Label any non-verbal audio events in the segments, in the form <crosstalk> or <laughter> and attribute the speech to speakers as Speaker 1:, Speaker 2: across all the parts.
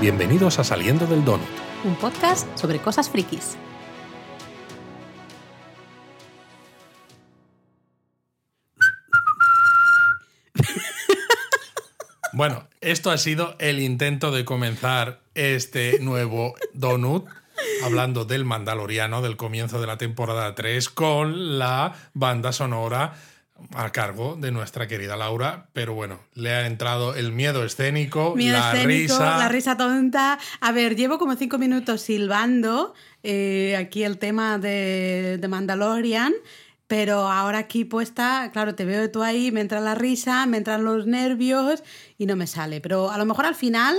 Speaker 1: Bienvenidos a Saliendo del Donut.
Speaker 2: Un podcast sobre cosas frikis.
Speaker 1: Bueno, esto ha sido el intento de comenzar este nuevo Donut hablando del Mandaloriano del comienzo de la temporada 3 con la banda sonora a cargo de nuestra querida Laura, pero bueno, le ha entrado el miedo escénico,
Speaker 2: Miedo
Speaker 1: la
Speaker 2: escénico,
Speaker 1: risa.
Speaker 2: la risa tonta. A ver, llevo como cinco minutos silbando eh, aquí el tema de, de Mandalorian, pero ahora aquí puesta, claro, te veo tú ahí, me entra la risa, me entran los nervios y no me sale. Pero a lo mejor al final,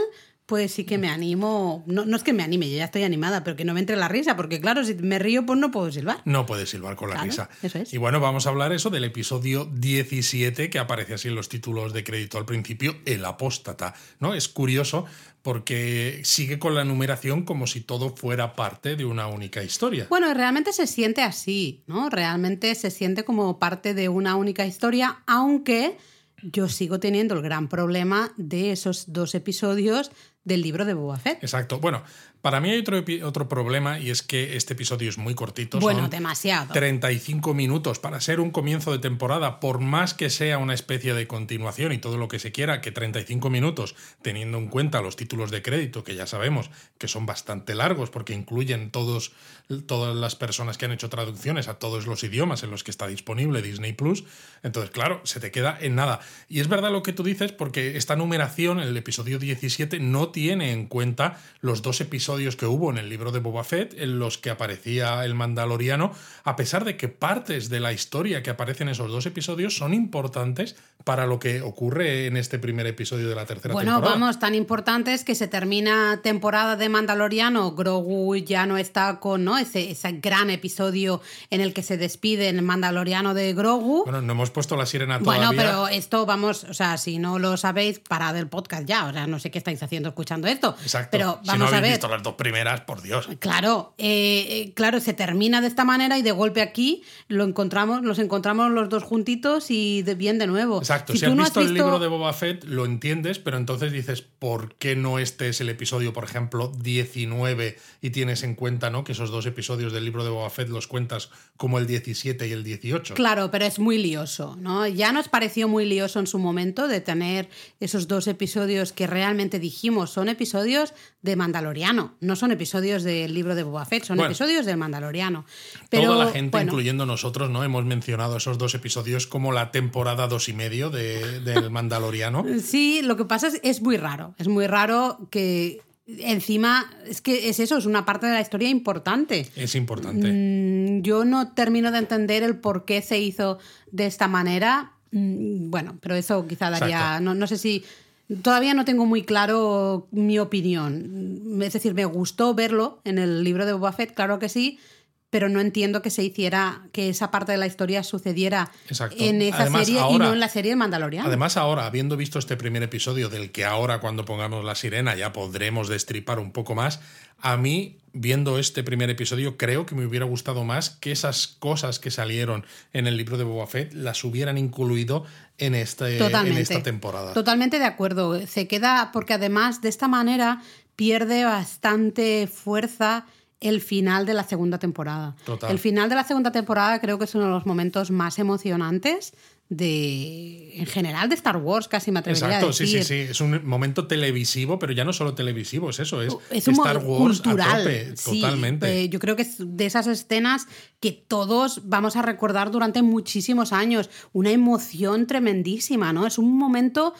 Speaker 2: pues sí que me animo. No, no es que me anime, yo ya estoy animada, pero que no me entre la risa, porque claro, si me río, pues no puedo silbar.
Speaker 1: No puedes silbar con la
Speaker 2: Claro,
Speaker 1: risa.
Speaker 2: eso es.
Speaker 1: Y bueno, vamos a hablar eso del episodio 17 que aparece así en los títulos de crédito al principio, El Apóstata. ¿no? Es curioso porque sigue con la numeración como si todo fuera parte de una única historia.
Speaker 2: Bueno, realmente se siente así, ¿no? Realmente se siente como parte de una única historia, aunque yo sigo teniendo el gran problema de esos dos episodios del libro de Boba Fett.
Speaker 1: Exacto. Bueno, para mí hay otro, otro problema y es que este episodio es muy cortito.
Speaker 2: Bueno,
Speaker 1: son
Speaker 2: demasiado.
Speaker 1: 35 minutos para ser un comienzo de temporada, por más que sea una especie de continuación y todo lo que se quiera, que 35 minutos, teniendo en cuenta los títulos de crédito, que ya sabemos que son bastante largos porque incluyen todos, todas las personas que han hecho traducciones a todos los idiomas en los que está disponible Disney Plus. Entonces, claro, se te queda en nada. Y es verdad lo que tú dices, porque esta numeración, el episodio 17, no tiene en cuenta los dos episodios que hubo en el libro de Boba Fett, en los que aparecía el Mandaloriano, a pesar de que partes de la historia que aparecen en esos dos episodios son importantes para lo que ocurre en este primer episodio de la tercera
Speaker 2: Bueno,
Speaker 1: temporada.
Speaker 2: vamos, tan importante es que se termina temporada de Mandaloriano, Grogu ya no está con ¿no? ese, ese gran episodio en el que se despide el Mandaloriano de Grogu.
Speaker 1: Bueno, no hemos puesto la sirena todavía.
Speaker 2: Bueno, pero esto vamos, o sea, si no lo sabéis, parad el podcast ya. O sea, no sé qué estáis haciendo escuchando esto.
Speaker 1: Exacto.
Speaker 2: Pero
Speaker 1: si no
Speaker 2: vamos a
Speaker 1: habéis
Speaker 2: ver.
Speaker 1: visto las dos primeras, por Dios.
Speaker 2: Claro, eh, eh, claro, se termina de esta manera y de golpe aquí lo encontramos, los encontramos los dos juntitos y de, bien de nuevo.
Speaker 1: Exacto,
Speaker 2: Si
Speaker 1: si,
Speaker 2: tú
Speaker 1: has
Speaker 2: no
Speaker 1: visto,
Speaker 2: has
Speaker 1: el
Speaker 2: visto-
Speaker 1: libro de Boba Fett, lo entiendes, pero entonces dices, ¿por qué no este es el episodio, por ejemplo, 19 y tienes en cuenta ¿no? que esos dos episodios del libro de Boba Fett los cuentas como el 17 y el 18?
Speaker 2: Claro, pero es muy lioso, ¿no? Ya nos pareció muy lioso en su momento de tener esos dos episodios que realmente dijimos son episodios de Mandaloriano, no son episodios del libro de Boba Fett, son
Speaker 1: Bueno.
Speaker 2: episodios del Mandaloriano. Pero,
Speaker 1: Toda la gente,
Speaker 2: bueno,
Speaker 1: incluyendo nosotros, ¿no? Hemos mencionado esos dos episodios como la temporada dos y medio de- del Mandaloriano. <laughs>
Speaker 2: Sí, lo que pasa es es muy raro. Es muy raro que encima es que es eso, es una parte de la historia importante.
Speaker 1: Es importante.
Speaker 2: Mm, Yo no termino de entender el por qué se hizo de esta manera. Mm, Bueno, pero eso quizá daría. No, no sé si. Todavía no tengo muy claro mi opinión. Es decir, me gustó verlo en el libro de Boba Fett, claro que sí, pero no entiendo que se hiciera, que esa parte de la historia sucediera
Speaker 1: Exacto.
Speaker 2: en esa
Speaker 1: Además,
Speaker 2: serie y no en la serie de Mandalorian.
Speaker 1: Además, ahora, habiendo visto este primer episodio, del que ahora cuando pongamos la sirena ya podremos destripar un poco más, a mí, viendo este primer episodio, creo que me hubiera gustado más que esas cosas que salieron en el libro de Boba Fett las hubieran incluido en, este, en esta temporada.
Speaker 2: Totalmente de acuerdo. Se queda, porque además de esta manera pierde bastante fuerza el final de la segunda temporada.
Speaker 1: Total.
Speaker 2: El final de la segunda temporada creo que es uno de los momentos más emocionantes de en general de Star Wars, casi me atrevería
Speaker 1: Exacto,
Speaker 2: a
Speaker 1: sí,
Speaker 2: decir.
Speaker 1: sí, sí. Es un momento televisivo, pero ya no solo televisivo, es eso, es,
Speaker 2: Es un
Speaker 1: Star Wars
Speaker 2: cultural.
Speaker 1: a tope,
Speaker 2: sí,
Speaker 1: totalmente.
Speaker 2: eh, yo creo que es de esas escenas que todos vamos a recordar durante muchísimos años. Una emoción tremendísima, ¿no? Es un momento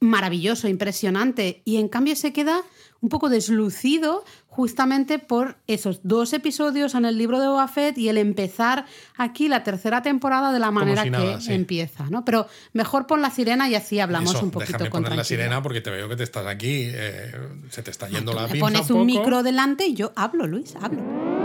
Speaker 2: maravilloso, impresionante. Y en cambio se queda un poco deslucido justamente por esos dos episodios en el libro de Boba Fett y el empezar aquí la tercera temporada de la manera
Speaker 1: si nada,
Speaker 2: que
Speaker 1: sí.
Speaker 2: empieza, ¿no? Pero mejor pon la sirena y así hablamos
Speaker 1: Eso,
Speaker 2: un poquito
Speaker 1: déjame
Speaker 2: con
Speaker 1: poner la sirena porque te veo que te estás aquí, eh, se te está yendo la pinza
Speaker 2: pones
Speaker 1: un,
Speaker 2: un micro delante y yo hablo, Luis, hablo.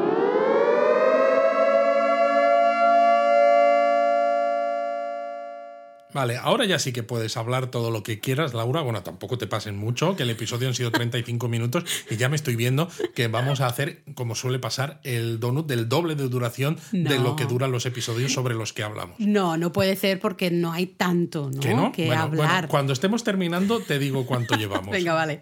Speaker 1: Vale, ahora ya sí que puedes hablar todo lo que quieras, Laura. Bueno, tampoco te pasen mucho, que el episodio han sido 35 minutos y ya me estoy viendo que vamos a hacer, como suele pasar, el donut del doble de duración de lo que duran los episodios sobre los que hablamos.
Speaker 2: No, no puede ser porque no hay tanto ¿no?
Speaker 1: ¿Que no?
Speaker 2: que
Speaker 1: Bueno,
Speaker 2: hablar.
Speaker 1: bueno, cuando estemos terminando, te digo cuánto llevamos. <laughs>
Speaker 2: Venga, vale.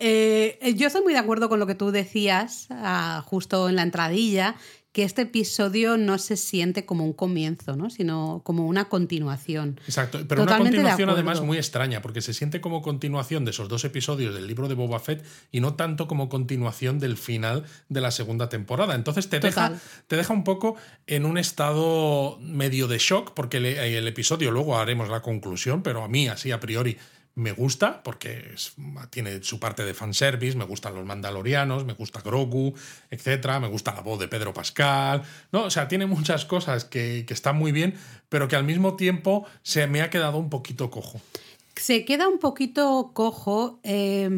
Speaker 2: Eh, yo estoy muy de acuerdo con lo que tú decías ah, justo en la entradilla, que este episodio no se siente como un comienzo, ¿no? sino como una continuación.
Speaker 1: Exacto, pero una
Speaker 2: Totalmente
Speaker 1: continuación además muy extraña, porque se siente como continuación de esos dos episodios del libro de Boba Fett y no tanto como continuación del final de la segunda temporada. Entonces te deja, te deja un poco en un estado medio de shock, porque el, el episodio, luego haremos la conclusión, pero a mí así a priori me gusta, porque tiene su parte de fanservice, me gustan los mandalorianos, me gusta Grogu, etcétera, me gusta la voz de Pedro Pascal, ¿no? O sea, tiene muchas cosas que, que están muy bien, pero que al mismo tiempo se me ha quedado un poquito cojo.
Speaker 2: Se queda un poquito cojo. eh,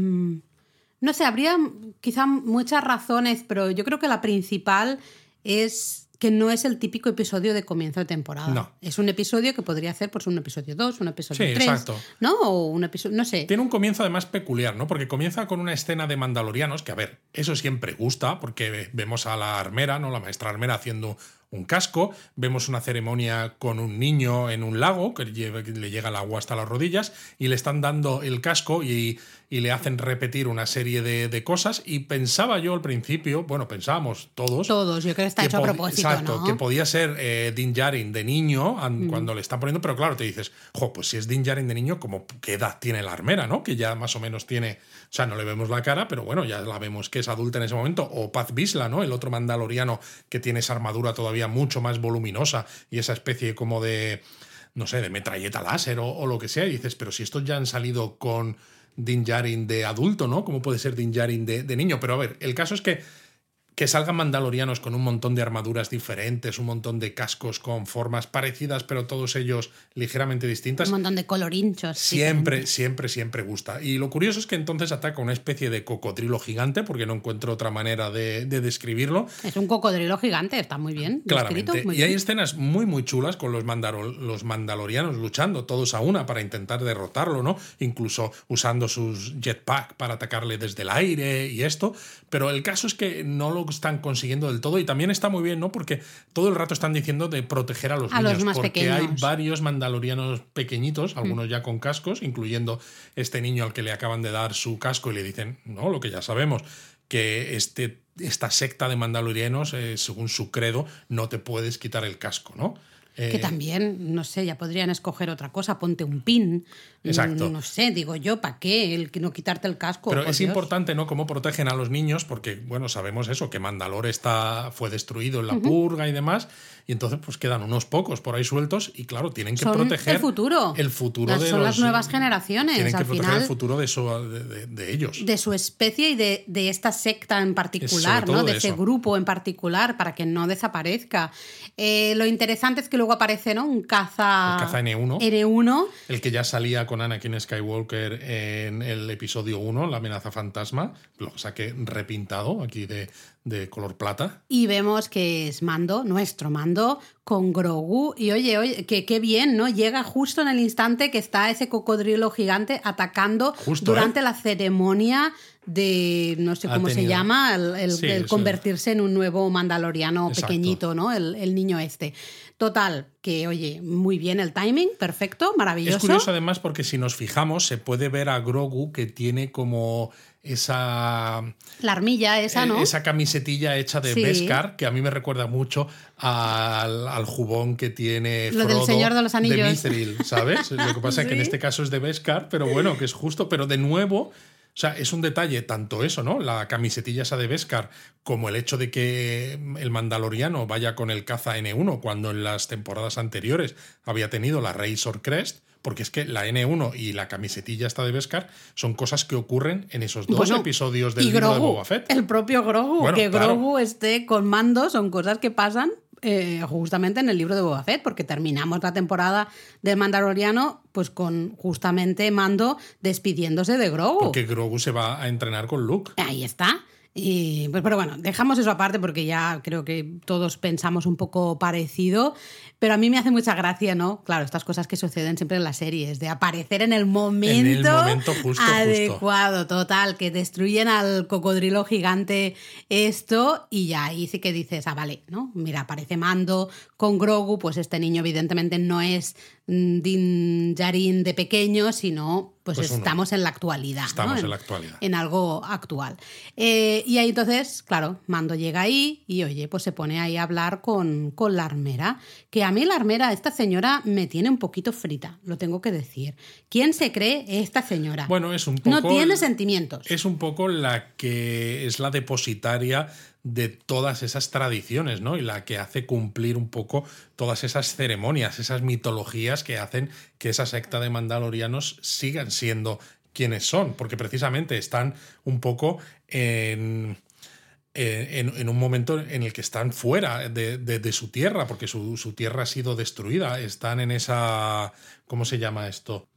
Speaker 2: no sé, habría quizá muchas razones, pero yo creo que la principal es que no es el típico episodio de comienzo de temporada.
Speaker 1: No.
Speaker 2: Es un episodio que podría ser pues, un episodio 2, un episodio
Speaker 1: Sí,
Speaker 2: 3.
Speaker 1: exacto.
Speaker 2: ¿No? O un episodio. No sé.
Speaker 1: Tiene un comienzo además peculiar, ¿no? Porque comienza con una escena de mandalorianos, que a ver, eso siempre gusta, porque vemos a la armera, ¿no? La maestra armera haciendo un casco, vemos una ceremonia con un niño en un lago, que le llega el agua hasta las rodillas, y le están dando el casco y, y le hacen repetir una serie de, de cosas, y pensaba yo al principio, bueno, pensábamos todos,
Speaker 2: Todos, yo creo que está hecho a propósito,
Speaker 1: Exacto,
Speaker 2: ¿no?
Speaker 1: que podía ser eh, Din Djarin de niño
Speaker 2: Mm.
Speaker 1: cuando le están poniendo, pero claro, te dices, jo, pues si es Din Djarin de niño, como ¿qué edad tiene la armera, no? Que ya más o menos tiene, o sea, no le vemos la cara, pero bueno, ya la vemos que es adulta en ese momento. O Paz Vizsla, ¿no? El otro mandaloriano que tiene esa armadura todavía mucho más voluminosa y esa especie como de, no sé, de metralleta láser o, lo que sea. Y dices, pero si estos ya han salido con Din Djarin de adulto, ¿no? ¿Cómo puede ser Din Djarin de, de niño? Pero a ver, el caso es que que salgan mandalorianos con un montón de armaduras diferentes, un montón de cascos con formas parecidas, pero todos ellos ligeramente distintas.
Speaker 2: Un montón de colorinchos.
Speaker 1: Siempre,
Speaker 2: diferentes.
Speaker 1: siempre, siempre gusta. Y lo curioso es que entonces ataca una especie de cocodrilo gigante, porque no encuentro otra manera de, de describirlo.
Speaker 2: Es un cocodrilo gigante, está muy bien.
Speaker 1: Claramente.
Speaker 2: descrito, muy
Speaker 1: y hay escenas muy, muy chulas con los, los mandalorianos luchando todos a una para intentar derrotarlo, ¿no? Incluso usando sus jetpack para atacarle desde el aire y esto. Pero el caso es que no lo están consiguiendo del todo y también está muy bien, ¿no? Porque todo el rato están diciendo de proteger a los
Speaker 2: A los
Speaker 1: niños.
Speaker 2: más
Speaker 1: porque hay
Speaker 2: pequeños.
Speaker 1: varios mandalorianos pequeñitos, algunos ya con cascos, incluyendo este niño al que le acaban de dar su casco y le dicen, no, lo que ya sabemos, que este, esta secta de mandalorianos, eh, según su credo, no te puedes quitar el casco, ¿no? Eh,
Speaker 2: Que también, no sé, ya podrían escoger otra cosa, ponte un pin.
Speaker 1: Exacto.
Speaker 2: Mm, No sé, digo yo, ¿para qué? El que no quitarte el casco.
Speaker 1: Pero es
Speaker 2: Dios.
Speaker 1: importante, ¿no? Cómo protegen a los niños, porque, bueno, sabemos eso, que Mandalor está, fue destruido en la purga y demás, y entonces pues quedan unos pocos por ahí sueltos, y claro, tienen que
Speaker 2: Son
Speaker 1: proteger
Speaker 2: el futuro.
Speaker 1: el futuro
Speaker 2: Las-
Speaker 1: de
Speaker 2: son
Speaker 1: los-
Speaker 2: las nuevas generaciones.
Speaker 1: Tienen que proteger
Speaker 2: final,
Speaker 1: el futuro de, eso, de, de- de ellos.
Speaker 2: de su especie y de, de esta secta en particular, ¿no? De
Speaker 1: de
Speaker 2: ese
Speaker 1: eso.
Speaker 2: grupo en particular, para que no desaparezca. Eh, lo interesante es que luego aparece, ¿no? Un caza.
Speaker 1: El caza N1.
Speaker 2: N1
Speaker 1: El que ya salía con Anakin Skywalker en el episodio 1, La amenaza fantasma, lo saqué repintado aquí de, de color plata.
Speaker 2: Y vemos que es Mando, nuestro Mando, con Grogu. Y oye, oye, que qué bien, ¿no? Llega justo en el instante que está ese cocodrilo gigante atacando
Speaker 1: Justo,
Speaker 2: durante
Speaker 1: ¿eh?
Speaker 2: la ceremonia de, no sé cómo se llama, el, el-
Speaker 1: Sí,
Speaker 2: el
Speaker 1: eso.
Speaker 2: convertirse en un nuevo mandaloriano
Speaker 1: Exacto.
Speaker 2: pequeñito, ¿no? El, el niño este. Total, que oye, muy bien el timing, perfecto, maravilloso.
Speaker 1: Es curioso además porque si nos fijamos se puede ver a Grogu que tiene como esa,
Speaker 2: La armilla esa, ¿no?
Speaker 1: esa camisetilla hecha de
Speaker 2: Sí.
Speaker 1: Beskar que a mí me recuerda mucho al, al jubón que tiene
Speaker 2: Lo del
Speaker 1: Frodo
Speaker 2: Señor de los Anillos.
Speaker 1: Mithril, ¿sabes? <laughs> Lo que pasa es que en este caso es de Beskar, pero bueno, que es justo, pero de nuevo... O sea, es un detalle tanto eso, ¿no? La camisetilla esa de Beskar, como el hecho de que el mandaloriano vaya con el caza N1 cuando en las temporadas anteriores había tenido la Razor Crest, porque es que la N1 y la camisetilla esta de Beskar son cosas que ocurren en esos dos
Speaker 2: Bueno,
Speaker 1: episodios del
Speaker 2: y
Speaker 1: libro de Boba Fett.
Speaker 2: El propio Grogu,
Speaker 1: Bueno,
Speaker 2: que
Speaker 1: claro.
Speaker 2: Grogu esté con mando, son cosas que pasan eh, justamente en el libro de Boba Fett, porque terminamos la temporada del Mandaloriano pues con justamente Mando despidiéndose de Grogu.
Speaker 1: Porque Grogu se va a entrenar con Luke.
Speaker 2: Ahí está. Y, pues, pero bueno, dejamos eso aparte porque ya creo que todos pensamos un poco parecido. Pero a mí me hace mucha gracia, ¿no? Claro, estas cosas que suceden siempre en las series, de aparecer en el momento,
Speaker 1: momento justo,
Speaker 2: adecuado, total, que destruyen al cocodrilo gigante esto y ya ahí sí que dices, ah, vale, ¿no? Mira, aparece Mando con Grogu, pues este niño evidentemente no es mm, Din Djarin de pequeño, sino pues,
Speaker 1: Pues
Speaker 2: estamos en la actualidad. ¿no?
Speaker 1: Estamos en la actualidad.
Speaker 2: en algo actual. Eh, y ahí entonces, claro, Mando llega ahí y oye, pues se pone ahí a hablar con, con la armera. Que a mí la armera, esta señora, me tiene un poquito frita, lo tengo que decir. ¿Quién se cree esta señora?
Speaker 1: Bueno, es un poco.
Speaker 2: no tiene sentimientos.
Speaker 1: Es un poco la que es la depositaria de todas esas tradiciones, ¿no? Y la que hace cumplir un poco todas esas ceremonias, esas mitologías que hacen que esa secta de mandalorianos sigan siendo quienes son, porque precisamente están un poco en, en, un momento en el que están fuera de, de- de su tierra, porque su, su tierra ha sido destruida, están en esa... ¿Cómo se llama esto?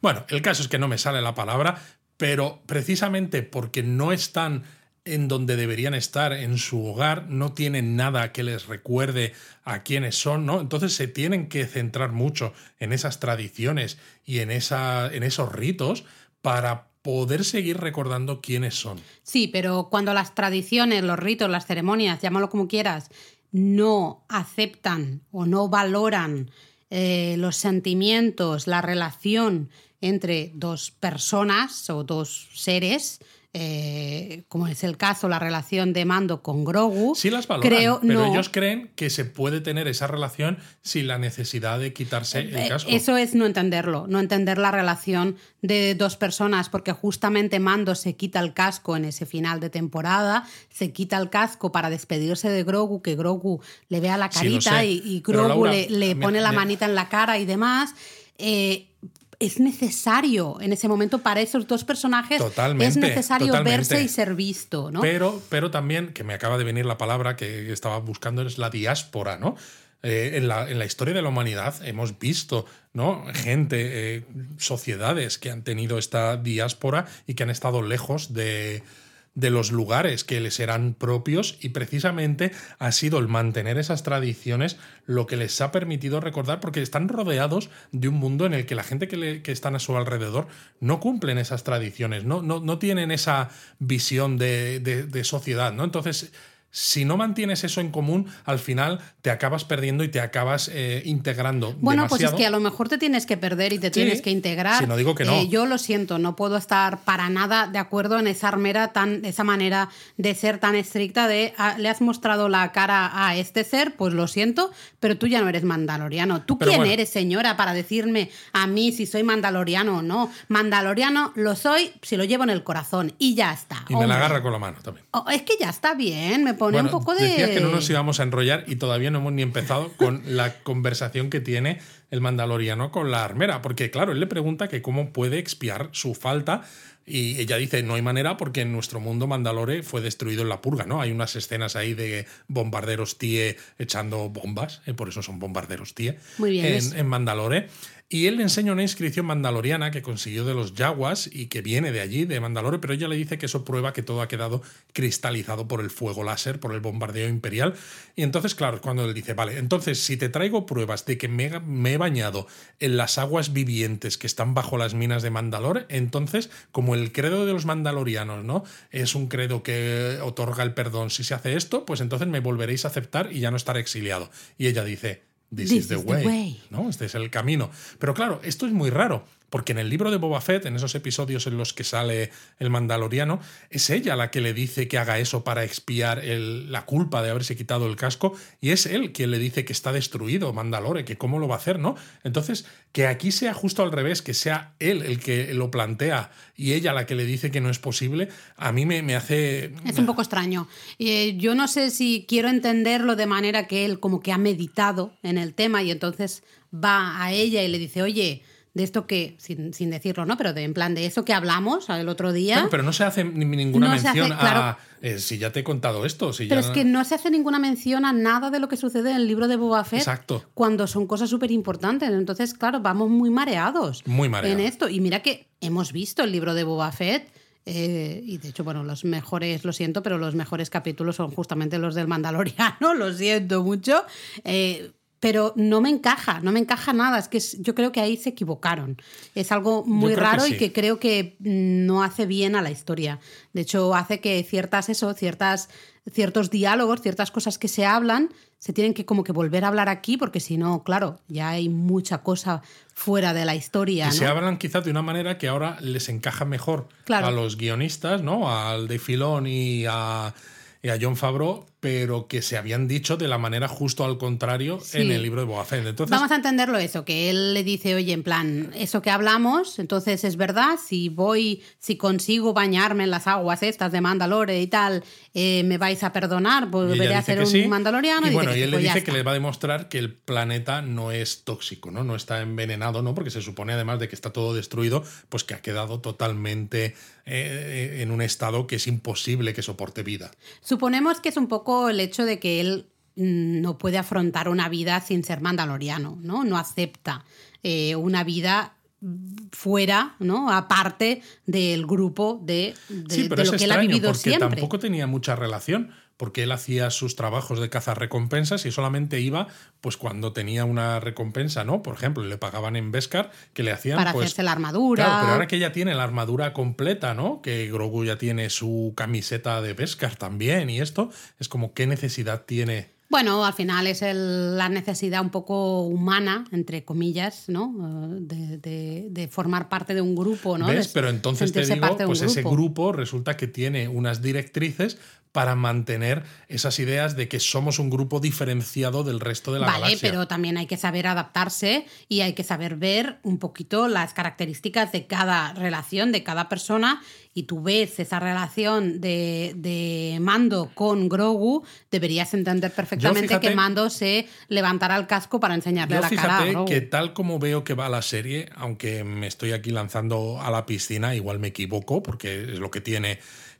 Speaker 1: Bueno, el caso es que no me sale la palabra, pero precisamente porque no están en donde deberían estar, en su hogar, no tienen nada que les recuerde a quiénes son, ¿no? Entonces se tienen que centrar mucho en esas tradiciones y en, esa, en esos ritos para poder seguir recordando quiénes son.
Speaker 2: Sí, pero cuando las tradiciones, los ritos, las ceremonias, llámalo como quieras, no aceptan o no valoran eh, los sentimientos, la relación entre dos personas o dos seres, eh, como es el caso la relación de Mando con Grogu,
Speaker 1: Sí las valoran,
Speaker 2: creo
Speaker 1: pero
Speaker 2: no.
Speaker 1: ellos creen que se puede tener esa relación sin la necesidad de quitarse el
Speaker 2: Eh,
Speaker 1: casco.
Speaker 2: Eso es no entenderlo, no entender la relación de dos personas, porque justamente Mando se quita el casco en ese final de temporada, se quita el casco para despedirse de Grogu, que Grogu le vea la carita y, Grogu
Speaker 1: Laura,
Speaker 2: le, pone la manita en la cara y demás. Eh, es necesario en ese momento para esos dos personajes
Speaker 1: Totalmente,
Speaker 2: es necesario
Speaker 1: totalmente.
Speaker 2: verse y ser visto, ¿no?
Speaker 1: Pero, pero también, que me acaba de venir la palabra que estaba buscando, es la diáspora, ¿no? Eh, en, la, en la historia de la humanidad hemos visto ¿no? gente, eh, sociedades que han tenido esta diáspora y que han estado lejos de, de los lugares que les eran propios y precisamente ha sido el mantener esas tradiciones lo que les ha permitido recordar porque están rodeados de un mundo en el que la gente que, le- que a su alrededor no cumplen esas tradiciones, no, no, no tienen esa visión de, de- de sociedad, ¿no? Entonces, si no mantienes eso en común, al final te acabas perdiendo y te acabas eh, integrando.
Speaker 2: Bueno, pues es que a lo mejor te tienes que perder y te
Speaker 1: Sí.
Speaker 2: tienes que integrar.
Speaker 1: Sí, no digo que no.
Speaker 2: Eh, yo lo siento, no puedo estar para nada de acuerdo en esa armera tan, esa manera de ser tan estricta de ah, le has mostrado la cara a este ser, pues lo siento, pero tú ya no eres mandaloriano. ¿Tú
Speaker 1: Pero
Speaker 2: quién
Speaker 1: bueno.
Speaker 2: eres, señora, para decirme a mí si soy mandaloriano o no? Mandaloriano lo soy si lo llevo en el corazón y ya está.
Speaker 1: Y me la agarra con la mano también.
Speaker 2: Oh, es que ya está bien, me pone
Speaker 1: Bueno,
Speaker 2: un poco de.
Speaker 1: Decía que no nos íbamos a enrollar y todavía no hemos ni empezado con la <laughs> conversación que tiene el mandaloriano con la armera. Porque, claro, él le pregunta que cómo puede expiar su falta. Y ella dice, no hay manera porque en nuestro mundo Mandalore fue destruido en la purga, ¿no? Hay unas escenas ahí de bombarderos TIE echando bombas, eh, por eso son bombarderos TIE,
Speaker 2: Muy bien, es-
Speaker 1: en, en Mandalore. Y él le enseña una inscripción mandaloriana que consiguió de los Yaguas y que viene de allí, de Mandalore, pero ella le dice que eso prueba que todo ha quedado cristalizado por el fuego láser, por el bombardeo imperial. Y entonces, claro, cuando él dice, vale, entonces si te traigo pruebas de que me, me he bañado en las aguas vivientes que están bajo las minas de Mandalore, entonces, como el credo de los mandalorianos, ¿no? Es un credo que otorga el perdón si se hace esto, pues entonces me volveréis a aceptar y ya no estaré exiliado. Y ella dice, This,
Speaker 2: This
Speaker 1: is, the,
Speaker 2: is the
Speaker 1: way.
Speaker 2: way.
Speaker 1: ¿no? Este es el camino. Pero claro, esto es muy raro, porque en el libro de Boba Fett, en esos episodios en los que sale el mandaloriano, es ella la que le dice que haga eso para expiar la culpa de haberse quitado el casco, y es él quien le dice que está destruido Mandalore, que cómo lo va a hacer, ¿no? Entonces, que aquí sea justo al revés, que sea él el que lo plantea y ella la que le dice que no es posible, a mí me, me hace...
Speaker 2: Es un poco extraño. Eh, yo no sé si quiero entenderlo de manera que él como que ha meditado en el tema y entonces va a ella y le dice, oye, de esto que, sin, sin decirlo, ¿no? Pero de, en plan de eso que hablamos el otro día.
Speaker 1: Claro, pero no se hace ni- ninguna
Speaker 2: No se hace,
Speaker 1: mención
Speaker 2: claro.
Speaker 1: a... eh, si ya te he contado esto, si
Speaker 2: Pero
Speaker 1: ya...
Speaker 2: es que no se hace ninguna mención a nada de lo que sucede en el libro de Boba Fett.
Speaker 1: Exacto.
Speaker 2: Cuando son cosas súper importantes. Entonces, claro, vamos muy mareados.
Speaker 1: Muy mareados.
Speaker 2: En esto. Y mira que hemos visto el libro de Boba Fett Eh, y de hecho, bueno, los mejores, lo siento, pero los mejores capítulos son justamente los del Mandaloriano, <laughs> lo siento mucho. Eh, pero no me encaja, no me encaja nada. Es que yo creo que ahí se equivocaron. Es algo muy raro y que creo que no hace bien a la historia. De hecho, hace que ciertas, eso, ciertas, ciertos diálogos, ciertas cosas que se hablan, se tienen que como que volver a hablar aquí, porque si no, claro, ya hay mucha cosa fuera de la historia.
Speaker 1: Y se hablan quizás de una manera que ahora les encaja mejor a los guionistas, ¿no? Al de Filón y a y a John Favreau, pero que se habían dicho de la manera justo al contrario en el libro de Boba Entonces,
Speaker 2: Vamos a entenderlo eso, que él le dice, oye, en plan, eso que hablamos, entonces es verdad, si voy, si consigo bañarme en las aguas estas de Mandalore y tal, eh, me vais a perdonar, volveré a ser un mandaloriano.
Speaker 1: Y, bueno, y él le pues dice que le va a demostrar que el planeta no es tóxico, ¿no? No está envenenado, ¿no? Porque se supone además de que está todo destruido, pues que ha quedado totalmente eh, en un estado que es imposible que soporte vida.
Speaker 2: Suponemos que es un poco el hecho de que él mm, no puede afrontar una vida sin ser mandaloriano, ¿no? No acepta eh, una vida fuera, ¿no? Aparte del grupo de, de, lo que él ha vivido
Speaker 1: porque
Speaker 2: siempre.
Speaker 1: Tampoco tenía mucha relación porque él hacía sus trabajos de caza recompensas y solamente iba pues cuando tenía una recompensa, ¿no? Por ejemplo, le pagaban en Beskar que le hacían
Speaker 2: para
Speaker 1: pues,
Speaker 2: hacerse la armadura.
Speaker 1: Claro, pero ahora que ya tiene la armadura completa, ¿no? Que Grogu ya tiene su camiseta de Beskar también y esto es como qué necesidad tiene
Speaker 2: bueno, al final es la necesidad un poco humana, entre comillas, ¿no? De, formar parte de un grupo, ¿no?
Speaker 1: ¿Ves? Pero entonces te digo, pues ese grupo resulta que tiene unas directrices para mantener esas ideas de que somos un grupo diferenciado del resto de la
Speaker 2: vale,
Speaker 1: galaxia.
Speaker 2: pero también hay que saber adaptarse y hay que saber ver un poquito las características de cada relación, de cada persona, y tú ves esa relación de, Mando con Grogu, deberías entender perfectamente que Mando se levantará el casco para enseñarle la cara a Grogu.
Speaker 1: que tal como veo que va la serie, aunque me estoy aquí lanzando a la piscina, igual me equivoco, porque es lo que tiene